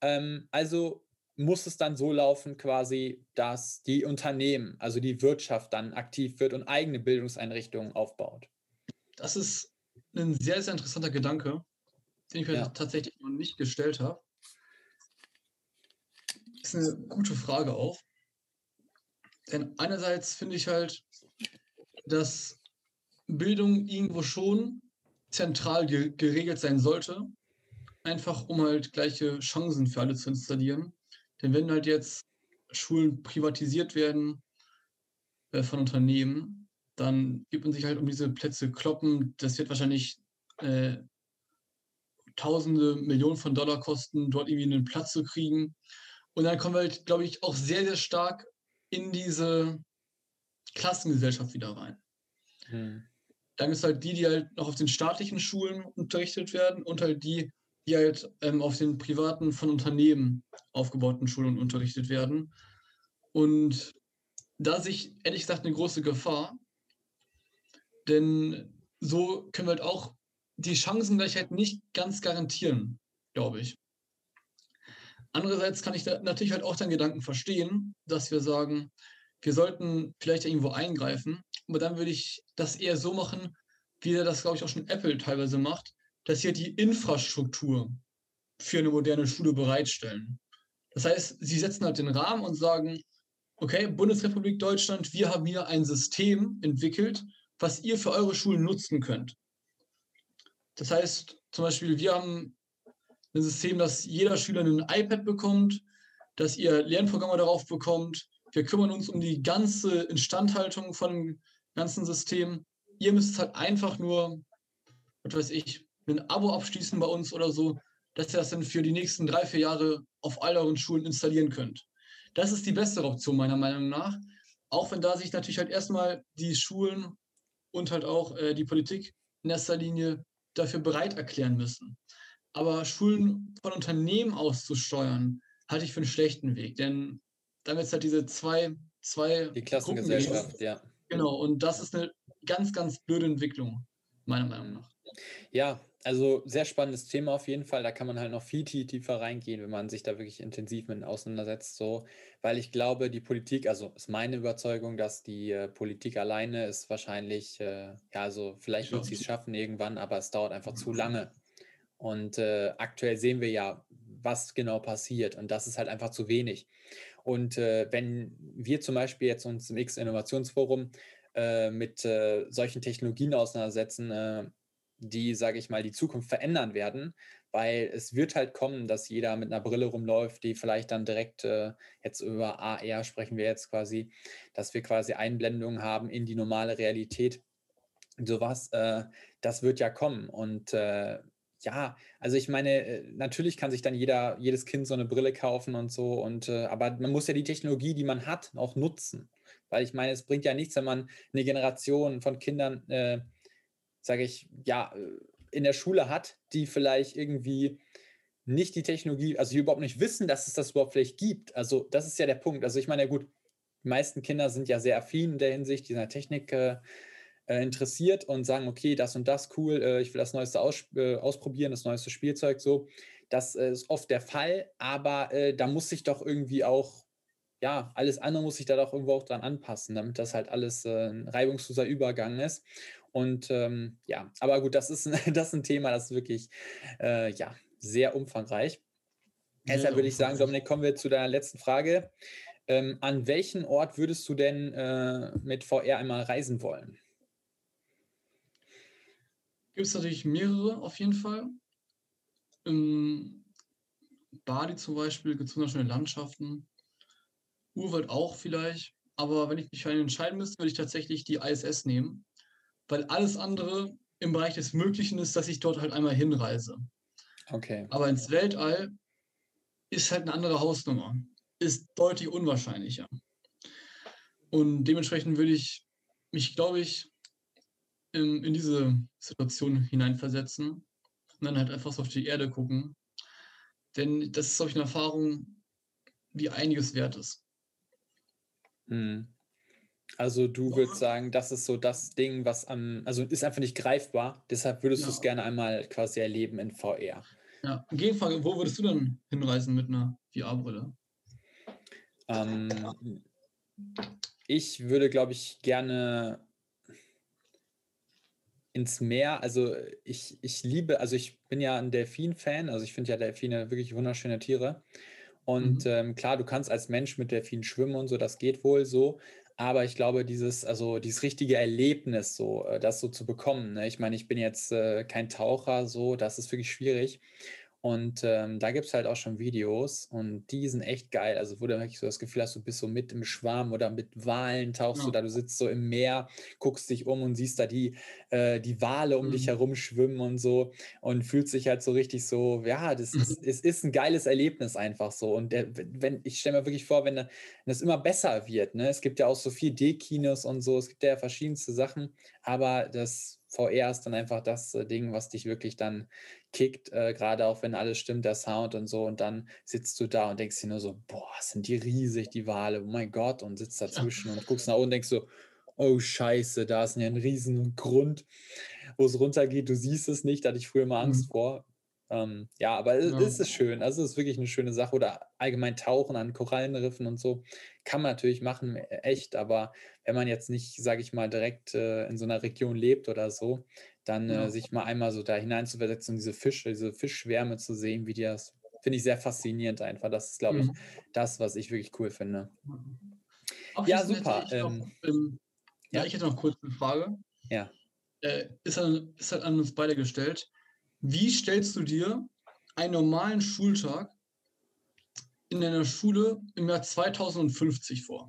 Ähm, also muss es dann so laufen quasi, dass die Unternehmen, also die Wirtschaft dann aktiv wird und eigene Bildungseinrichtungen aufbaut. Das ist ein sehr, sehr interessanter Gedanke, den ich mir ja. tatsächlich noch nicht gestellt habe. Das ist eine gute Frage auch. Denn einerseits finde ich halt, dass Bildung irgendwo schon zentral ge geregelt sein sollte, einfach um halt gleiche Chancen für alle zu installieren. Denn wenn halt jetzt Schulen privatisiert werden äh, von Unternehmen, dann gibt man sich halt um diese Plätze kloppen. Das wird wahrscheinlich äh, Tausende, Millionen von Dollar kosten, dort irgendwie einen Platz zu kriegen. Und dann kommen wir halt, glaube ich, auch sehr, sehr stark in diese Klassengesellschaft wieder rein. Hm. Dann ist halt die, die halt noch auf den staatlichen Schulen unterrichtet werden und halt die, die halt ähm, auf den privaten von Unternehmen aufgebauten Schulen unterrichtet werden. Und da sehe ich ehrlich gesagt eine große Gefahr, denn so können wir halt auch die Chancengleichheit nicht ganz garantieren, glaube ich. Andererseits kann ich natürlich halt auch den Gedanken verstehen, dass wir sagen, wir sollten vielleicht irgendwo eingreifen. Aber dann würde ich das eher so machen, wie das, glaube ich, auch schon Apple teilweise macht, dass sie die Infrastruktur für eine moderne Schule bereitstellen. Das heißt, sie setzen halt den Rahmen und sagen, okay, Bundesrepublik Deutschland, wir haben hier ein System entwickelt, was ihr für eure Schulen nutzen könnt. Das heißt, zum Beispiel, wir haben ein System, dass jeder Schüler ein iPad bekommt, dass ihr Lernprogramme darauf bekommt, wir kümmern uns um die ganze Instandhaltung von dem ganzen System. Ihr müsst halt einfach nur, was weiß ich, ein Abo abschließen bei uns oder so, dass ihr das dann für die nächsten drei, vier Jahre auf all euren Schulen installieren könnt. Das ist die bessere Option meiner Meinung nach. Auch wenn da sich natürlich halt erstmal die Schulen und halt auch äh, die Politik in erster Linie dafür bereit erklären müssen. Aber Schulen von Unternehmen aus zu steuern, halte ich für einen schlechten Weg. Denn damit es halt diese zwei, zwei die Klassengesellschaft, ja. Genau, und das ist eine ganz, ganz blöde Entwicklung, meiner Meinung nach. Ja, also sehr spannendes Thema auf jeden Fall. Da kann man halt noch viel tiefer reingehen, wenn man sich da wirklich intensiv mit auseinandersetzt. So, weil ich glaube, die Politik, also ist meine Überzeugung, dass die äh, Politik alleine ist wahrscheinlich, äh, ja, also vielleicht wird sie es schaffen irgendwann, aber es dauert einfach zu lange. Und äh, aktuell sehen wir ja, was genau passiert. Und das ist halt einfach zu wenig. Und äh, wenn wir zum Beispiel jetzt uns im X-Innovationsforum äh, mit äh, solchen Technologien auseinandersetzen, äh, die, sage ich mal, die Zukunft verändern werden, weil es wird halt kommen, dass jeder mit einer Brille rumläuft, die vielleicht dann direkt äh, jetzt über AR sprechen wir jetzt quasi, dass wir quasi Einblendungen haben in die normale Realität. Sowas, äh, das wird ja kommen und ja, also ich meine, äh, natürlich kann sich dann jeder, jedes Kind so eine Brille kaufen und so, und äh, aber man muss ja die Technologie, die man hat, auch nutzen. Weil ich meine, es bringt ja nichts, wenn man eine Generation von Kindern, äh, sage ich, ja, äh, in der Schule hat, die vielleicht irgendwie nicht die Technologie, also die überhaupt nicht wissen, dass es das überhaupt vielleicht gibt. Also das ist ja der Punkt. Also ich meine, ja gut, die meisten Kinder sind ja sehr affin in der Hinsicht, die sind Technik äh, äh, interessiert und sagen, okay, das und das cool, äh, ich will das Neueste aus, äh, ausprobieren, das neueste Spielzeug so. Das äh, ist oft der Fall, aber äh, da muss sich doch irgendwie auch, ja, alles andere muss sich da doch irgendwo auch dran anpassen, damit das halt alles ein reibungsloser Übergang ist. Und ähm, ja, aber gut, das ist, das ist ein Thema, das ist wirklich, ja, sehr umfangreich. Deshalb würde ich sagen, Dominik, kommen wir zu deiner letzten Frage. Ähm, an welchen Ort würdest du denn äh, mit VR einmal reisen wollen? Gibt es natürlich mehrere auf jeden Fall. Im Bali zum Beispiel gibt es wunderschöne Landschaften. Urwald auch vielleicht. Aber wenn ich mich für einen entscheiden müsste, würde ich tatsächlich die ISS nehmen. Weil alles andere im Bereich des Möglichen ist, dass ich dort halt einmal hinreise. Okay. Aber ins Weltall ist halt eine andere Hausnummer. Ist deutlich unwahrscheinlicher. Und dementsprechend würde ich mich, glaube ich, in, in diese Situation hineinversetzen und dann halt einfach so auf die Erde gucken. Denn das ist, glaube ich, eine Erfahrung, die einiges wert ist. Hm. Also du würdest sagen, das ist so das Ding, was am, also ist einfach nicht greifbar, deshalb würdest ja. du es gerne einmal quasi erleben in VR. Ja, Gegenfrage, wo würdest du dann hinreisen mit einer VR-Brille? Ähm, ich würde, glaube ich, gerne ins Meer. Also ich, ich liebe, also ich bin ja ein Delfin-Fan, also ich finde ja Delfine wirklich wunderschöne Tiere. Und mhm. ähm, klar, du kannst als Mensch mit Delfinen schwimmen und so, das geht wohl so. Aber ich glaube, dieses, also dieses richtige Erlebnis, so, äh, das so zu bekommen. Ne? Ich meine, ich bin jetzt äh, kein Taucher, so, das ist wirklich schwierig. Und ähm, da gibt es halt auch schon Videos und die sind echt geil. Also, wo du wirklich so das Gefühl hast, du bist so mit im Schwarm oder mit Walen tauchst ja. du da, du sitzt so im Meer, guckst dich um und siehst da die, äh, die Wale um mhm. dich herum schwimmen und so und fühlst dich halt so richtig so, ja, das ist, mhm. es ist ein geiles Erlebnis einfach so. Und der, wenn, ich stelle mir wirklich vor, wenn, wenn das immer besser wird, ne? Es gibt ja auch so viel D-Kinos und so, es gibt ja verschiedenste Sachen, aber das VR ist dann einfach das äh, Ding, was dich wirklich dann kickt, äh, gerade auch wenn alles stimmt, der Sound und so. Und dann sitzt du da und denkst dir nur so, boah, sind die riesig, die Wale, oh mein Gott, und sitzt dazwischen und guckst nach unten und denkst so, oh Scheiße, da ist ja ein riesen Grund, wo es runtergeht. Du siehst es nicht, da hatte ich früher mal Angst mhm. vor. Ähm, ja, aber ja. es ist schön. Also es ist wirklich eine schöne Sache. Oder allgemein Tauchen an Korallenriffen und so. Kann man natürlich machen, e, echt. Aber wenn man jetzt nicht, sage ich mal, direkt äh, in so einer Region lebt oder so, dann äh, ja. äh, sich mal einmal so da hinein zu versetzen und diese Fische, diese Fischschwärme zu sehen, wie die das, finde ich sehr faszinierend einfach. Das ist, glaube ich, mhm. das, was ich wirklich cool finde. Ja, super. Ähm, noch, ähm, ja, ja, ich hätte noch kurz eine Frage. Ja. Äh, ist, an, ist halt an uns beide gestellt. Wie stellst du dir einen normalen Schultag in deiner Schule im Jahr 2050 vor?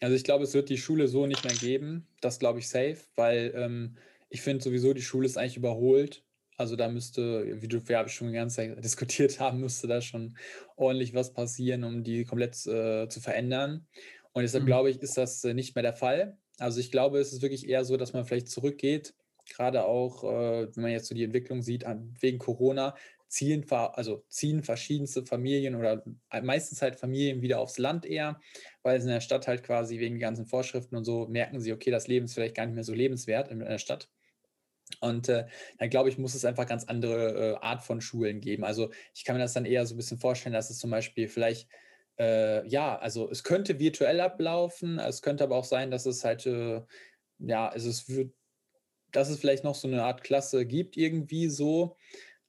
Also ich glaube, es wird die Schule so nicht mehr geben. Das glaube ich safe, weil ähm, ich finde sowieso, die Schule ist eigentlich überholt. Also da müsste, wie du ja schon die ganze Zeit diskutiert haben, müsste da schon ordentlich was passieren, um die komplett äh, zu verändern. Und deshalb mhm. glaube ich, ist das äh, nicht mehr der Fall. Also ich glaube, es ist wirklich eher so, dass man vielleicht zurückgeht gerade auch, äh, wenn man jetzt so die Entwicklung sieht, an, wegen Corona, ziehen, also ziehen verschiedenste Familien oder meistens halt Familien wieder aufs Land eher, weil sie in der Stadt halt quasi wegen den ganzen Vorschriften und so merken sie, okay, das Leben ist vielleicht gar nicht mehr so lebenswert in der Stadt. Und äh, dann glaube ich, muss es einfach ganz andere äh, Art von Schulen geben. Also ich kann mir das dann eher so ein bisschen vorstellen, dass es zum Beispiel vielleicht, äh, ja, also es könnte virtuell ablaufen, es könnte aber auch sein, dass es halt, äh, ja, also es wird dass es vielleicht noch so eine Art Klasse gibt, irgendwie so.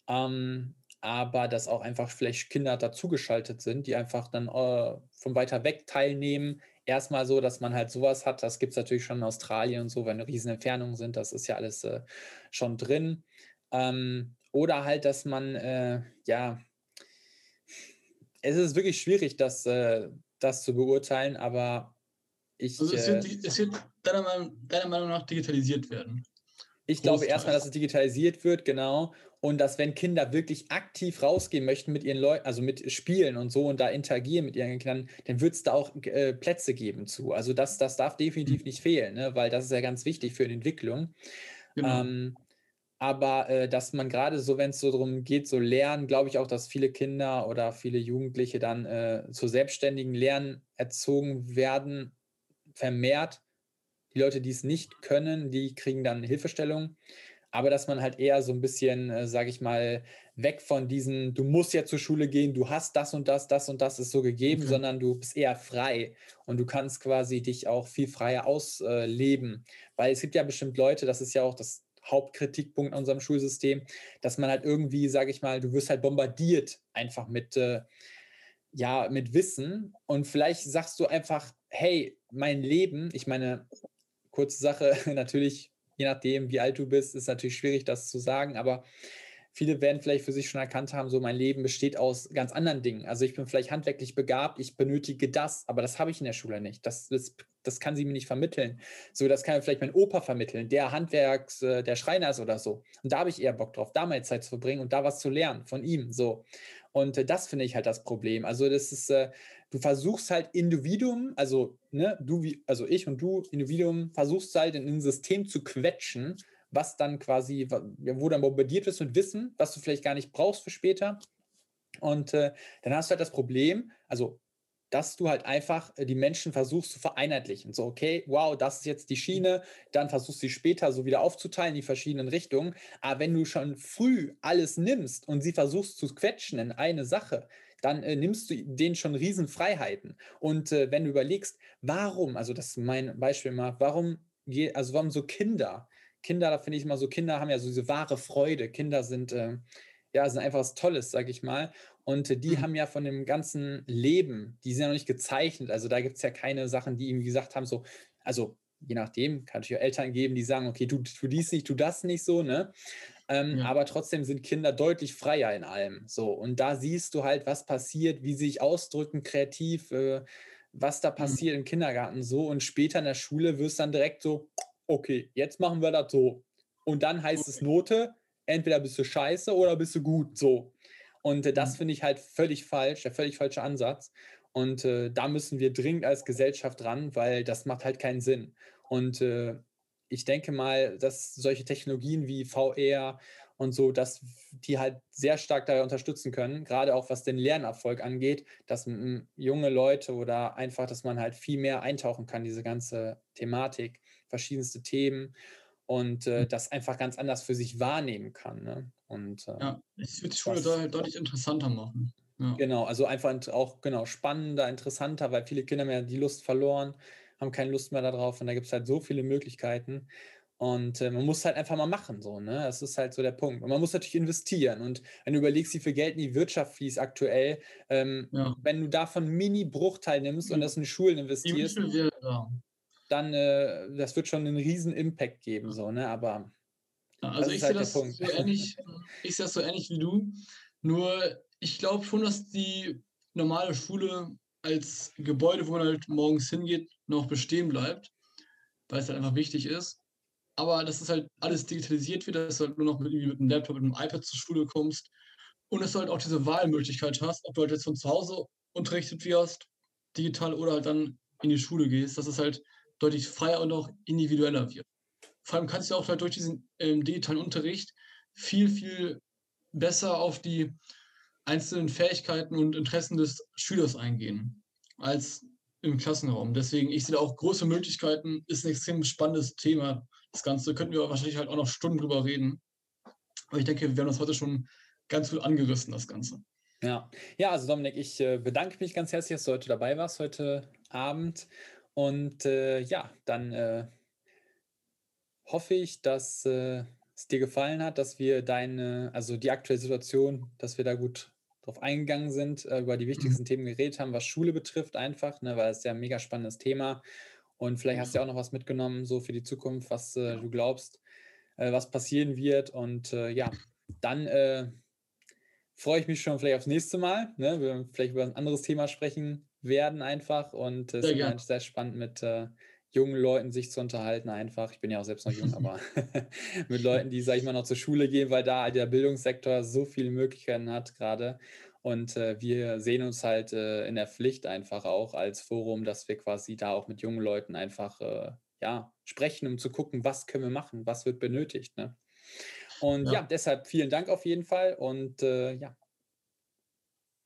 Ähm, aber dass auch einfach vielleicht Kinder dazugeschaltet sind, die einfach dann äh, von weiter weg teilnehmen. Erstmal so, dass man halt sowas hat. Das gibt es natürlich schon in Australien und so, wenn riesen Entfernungen sind. Das ist ja alles äh, schon drin. Ähm, oder halt, dass man, äh, ja, es ist wirklich schwierig, das, äh, das zu beurteilen, aber ich. Also es wird, äh es wird deiner, Meinung, deiner Meinung nach digitalisiert werden. Ich glaube erstmal, dass es digitalisiert wird, genau. Und dass, wenn Kinder wirklich aktiv rausgehen möchten mit ihren Leuten, also mit Spielen und so und da interagieren mit ihren Kindern, dann wird es da auch äh, Plätze geben zu. Also das, das darf definitiv mhm. nicht fehlen, ne? weil das ist ja ganz wichtig für die Entwicklung. Genau. Ähm, aber äh, dass man gerade so, wenn es so darum geht, so lernen, glaube ich auch, dass viele Kinder oder viele Jugendliche dann äh, zu selbstständigen Lernen erzogen werden, vermehrt. Die Leute, die es nicht können, die kriegen dann Hilfestellung aber dass man halt eher so ein bisschen, äh, sage ich mal, weg von diesen, du musst ja zur Schule gehen, du hast das und das, das und das ist so gegeben, okay. sondern du bist eher frei und du kannst quasi dich auch viel freier ausleben. Weil es gibt ja bestimmt Leute, das ist ja auch das Hauptkritikpunkt an unserem Schulsystem, dass man halt irgendwie, sage ich mal, du wirst halt bombardiert einfach mit, äh, ja, mit Wissen und vielleicht sagst du einfach, hey, mein Leben, ich meine, kurze Sache, natürlich je nachdem, wie alt du bist, ist natürlich schwierig, das zu sagen, aber viele werden vielleicht für sich schon erkannt haben, so mein Leben besteht aus ganz anderen Dingen. Also ich bin vielleicht handwerklich begabt, ich benötige das, aber das habe ich in der Schule nicht. Das, das, das kann sie mir nicht vermitteln. So, das kann vielleicht mein Opa vermitteln, der Handwerks, äh, der Schreiner ist oder so. Und da habe ich eher Bock drauf, da meine Zeit zu verbringen und da was zu lernen von ihm. So. Und äh, das finde ich halt das Problem. Also das ist, äh, du versuchst halt Individuum, also ne, du wie, also ich und du, Individuum, versuchst halt in ein System zu quetschen, was dann quasi, wo dann bombardiert ist mit Wissen, was du vielleicht gar nicht brauchst für später. Und äh, dann hast du halt das Problem, also dass du halt einfach äh, die Menschen versuchst zu vereinheitlichen. So, okay, wow, das ist jetzt die Schiene, dann versuchst du sie später so wieder aufzuteilen in die verschiedenen Richtungen. Aber wenn du schon früh alles nimmst und sie versuchst zu quetschen in eine Sache, dann äh, nimmst du denen schon Riesenfreiheiten. Und äh, wenn du überlegst, warum, also das ist mein Beispiel mal, warum, also warum so Kinder, Kinder, da finde ich immer so, Kinder haben ja so diese wahre Freude. Kinder sind, äh, ja, sind einfach was Tolles, sag ich mal. Und die mhm. haben ja von dem ganzen Leben, die sind ja noch nicht gezeichnet. Also da gibt es ja keine Sachen, die ihm gesagt haben, so, also je nachdem, kann es ja Eltern geben, die sagen, okay, tu, tu dies nicht, tu das nicht so, ne? Ähm, ja. Aber trotzdem sind Kinder deutlich freier in allem. So, und da siehst du halt, was passiert, wie sie sich ausdrücken, kreativ, äh, was da mhm. passiert mhm. im Kindergarten so. Und später in der Schule wirst du dann direkt so, okay, jetzt machen wir das so. Und dann heißt okay. es Note, entweder bist du scheiße oder bist du gut, so. Und äh, das mhm. finde ich halt völlig falsch, der völlig falsche Ansatz. Und äh, da müssen wir dringend als Gesellschaft ran, weil das macht halt keinen Sinn. Und äh, ich denke mal, dass solche Technologien wie VR und so, dass die halt sehr stark dabei unterstützen können, gerade auch was den Lernerfolg angeht, dass junge Leute oder einfach, dass man halt viel mehr eintauchen kann, diese ganze Thematik, verschiedenste Themen und äh, hm. das einfach ganz anders für sich wahrnehmen kann. Ne? Und, äh, ja, es wird die Schule da halt deutlich interessanter machen. Ja. Genau, also einfach auch genau spannender, interessanter, weil viele Kinder haben ja die Lust verloren, haben keine Lust mehr darauf und da gibt es halt so viele Möglichkeiten. Und äh, man muss halt einfach mal machen, so, ne? Das ist halt so der Punkt. Und man muss natürlich investieren. Und wenn du überlegst, wie viel Geld in die Wirtschaft fließt aktuell, ähm, ja. wenn du davon Mini-Bruchteil nimmst und das in Schulen investierst, dann äh, das wird schon einen riesen Impact geben, so, ne? Aber also ich halt sehe das so ähnlich, ich sehe das so ähnlich wie du. Nur ich glaube schon, dass die normale Schule als Gebäude, wo man halt morgens hingeht, noch bestehen bleibt, weil es halt einfach wichtig ist. Aber dass es halt alles digitalisiert wird, dass du halt nur noch mit, mit einem Laptop, mit einem iPad zur Schule kommst und dass du halt auch diese Wahlmöglichkeit hast, ob du halt jetzt von zu Hause unterrichtet wirst, digital oder halt dann in die Schule gehst, dass es halt deutlich freier und auch individueller wird. Vor allem kannst du auch halt durch diesen ähm, digitalen Unterricht viel, viel besser auf die einzelnen Fähigkeiten und Interessen des Schülers eingehen als im Klassenraum. Deswegen, ich sehe auch große Möglichkeiten, ist ein extrem spannendes Thema. Das Ganze könnten wir wahrscheinlich halt auch noch Stunden drüber reden. Aber ich denke, wir haben das heute schon ganz gut angerissen, das Ganze. Ja, ja also Dominik, ich äh, bedanke mich ganz herzlich, dass du heute dabei warst, heute Abend. Und äh, ja, dann äh, hoffe ich, dass äh, es dir gefallen hat, dass wir deine, also die aktuelle Situation, dass wir da gut drauf eingegangen sind, äh, über die wichtigsten mhm. Themen geredet haben, was Schule betrifft, einfach, ne, weil es ja ein mega spannendes Thema. Und vielleicht hast du ja auch noch was mitgenommen, so für die Zukunft, was äh, du glaubst, äh, was passieren wird. Und äh, ja, dann äh, freue ich mich schon vielleicht aufs nächste Mal. Ne? Wir vielleicht über ein anderes Thema sprechen werden einfach. Und es ist sehr spannend mit jungen Leuten sich zu unterhalten einfach. Ich bin ja auch selbst noch jung, aber mit Leuten, die, sag ich mal, noch zur Schule gehen, weil da der Bildungssektor so viele Möglichkeiten hat gerade. Und äh, wir sehen uns halt äh, in der Pflicht einfach auch als Forum, dass wir quasi da auch mit jungen Leuten einfach äh, ja, sprechen, um zu gucken, was können wir machen, was wird benötigt. Ne? Und ja. ja. deshalb vielen Dank auf jeden Fall. Und äh, ja,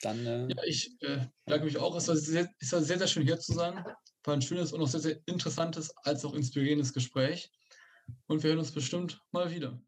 dann. Äh, ja, ich äh, danke mich auch. Es war, sehr, es war sehr, sehr schön hier zu sein. War ein schönes und auch sehr, sehr interessantes als auch inspirierendes Gespräch. Und wir hören uns bestimmt mal wieder.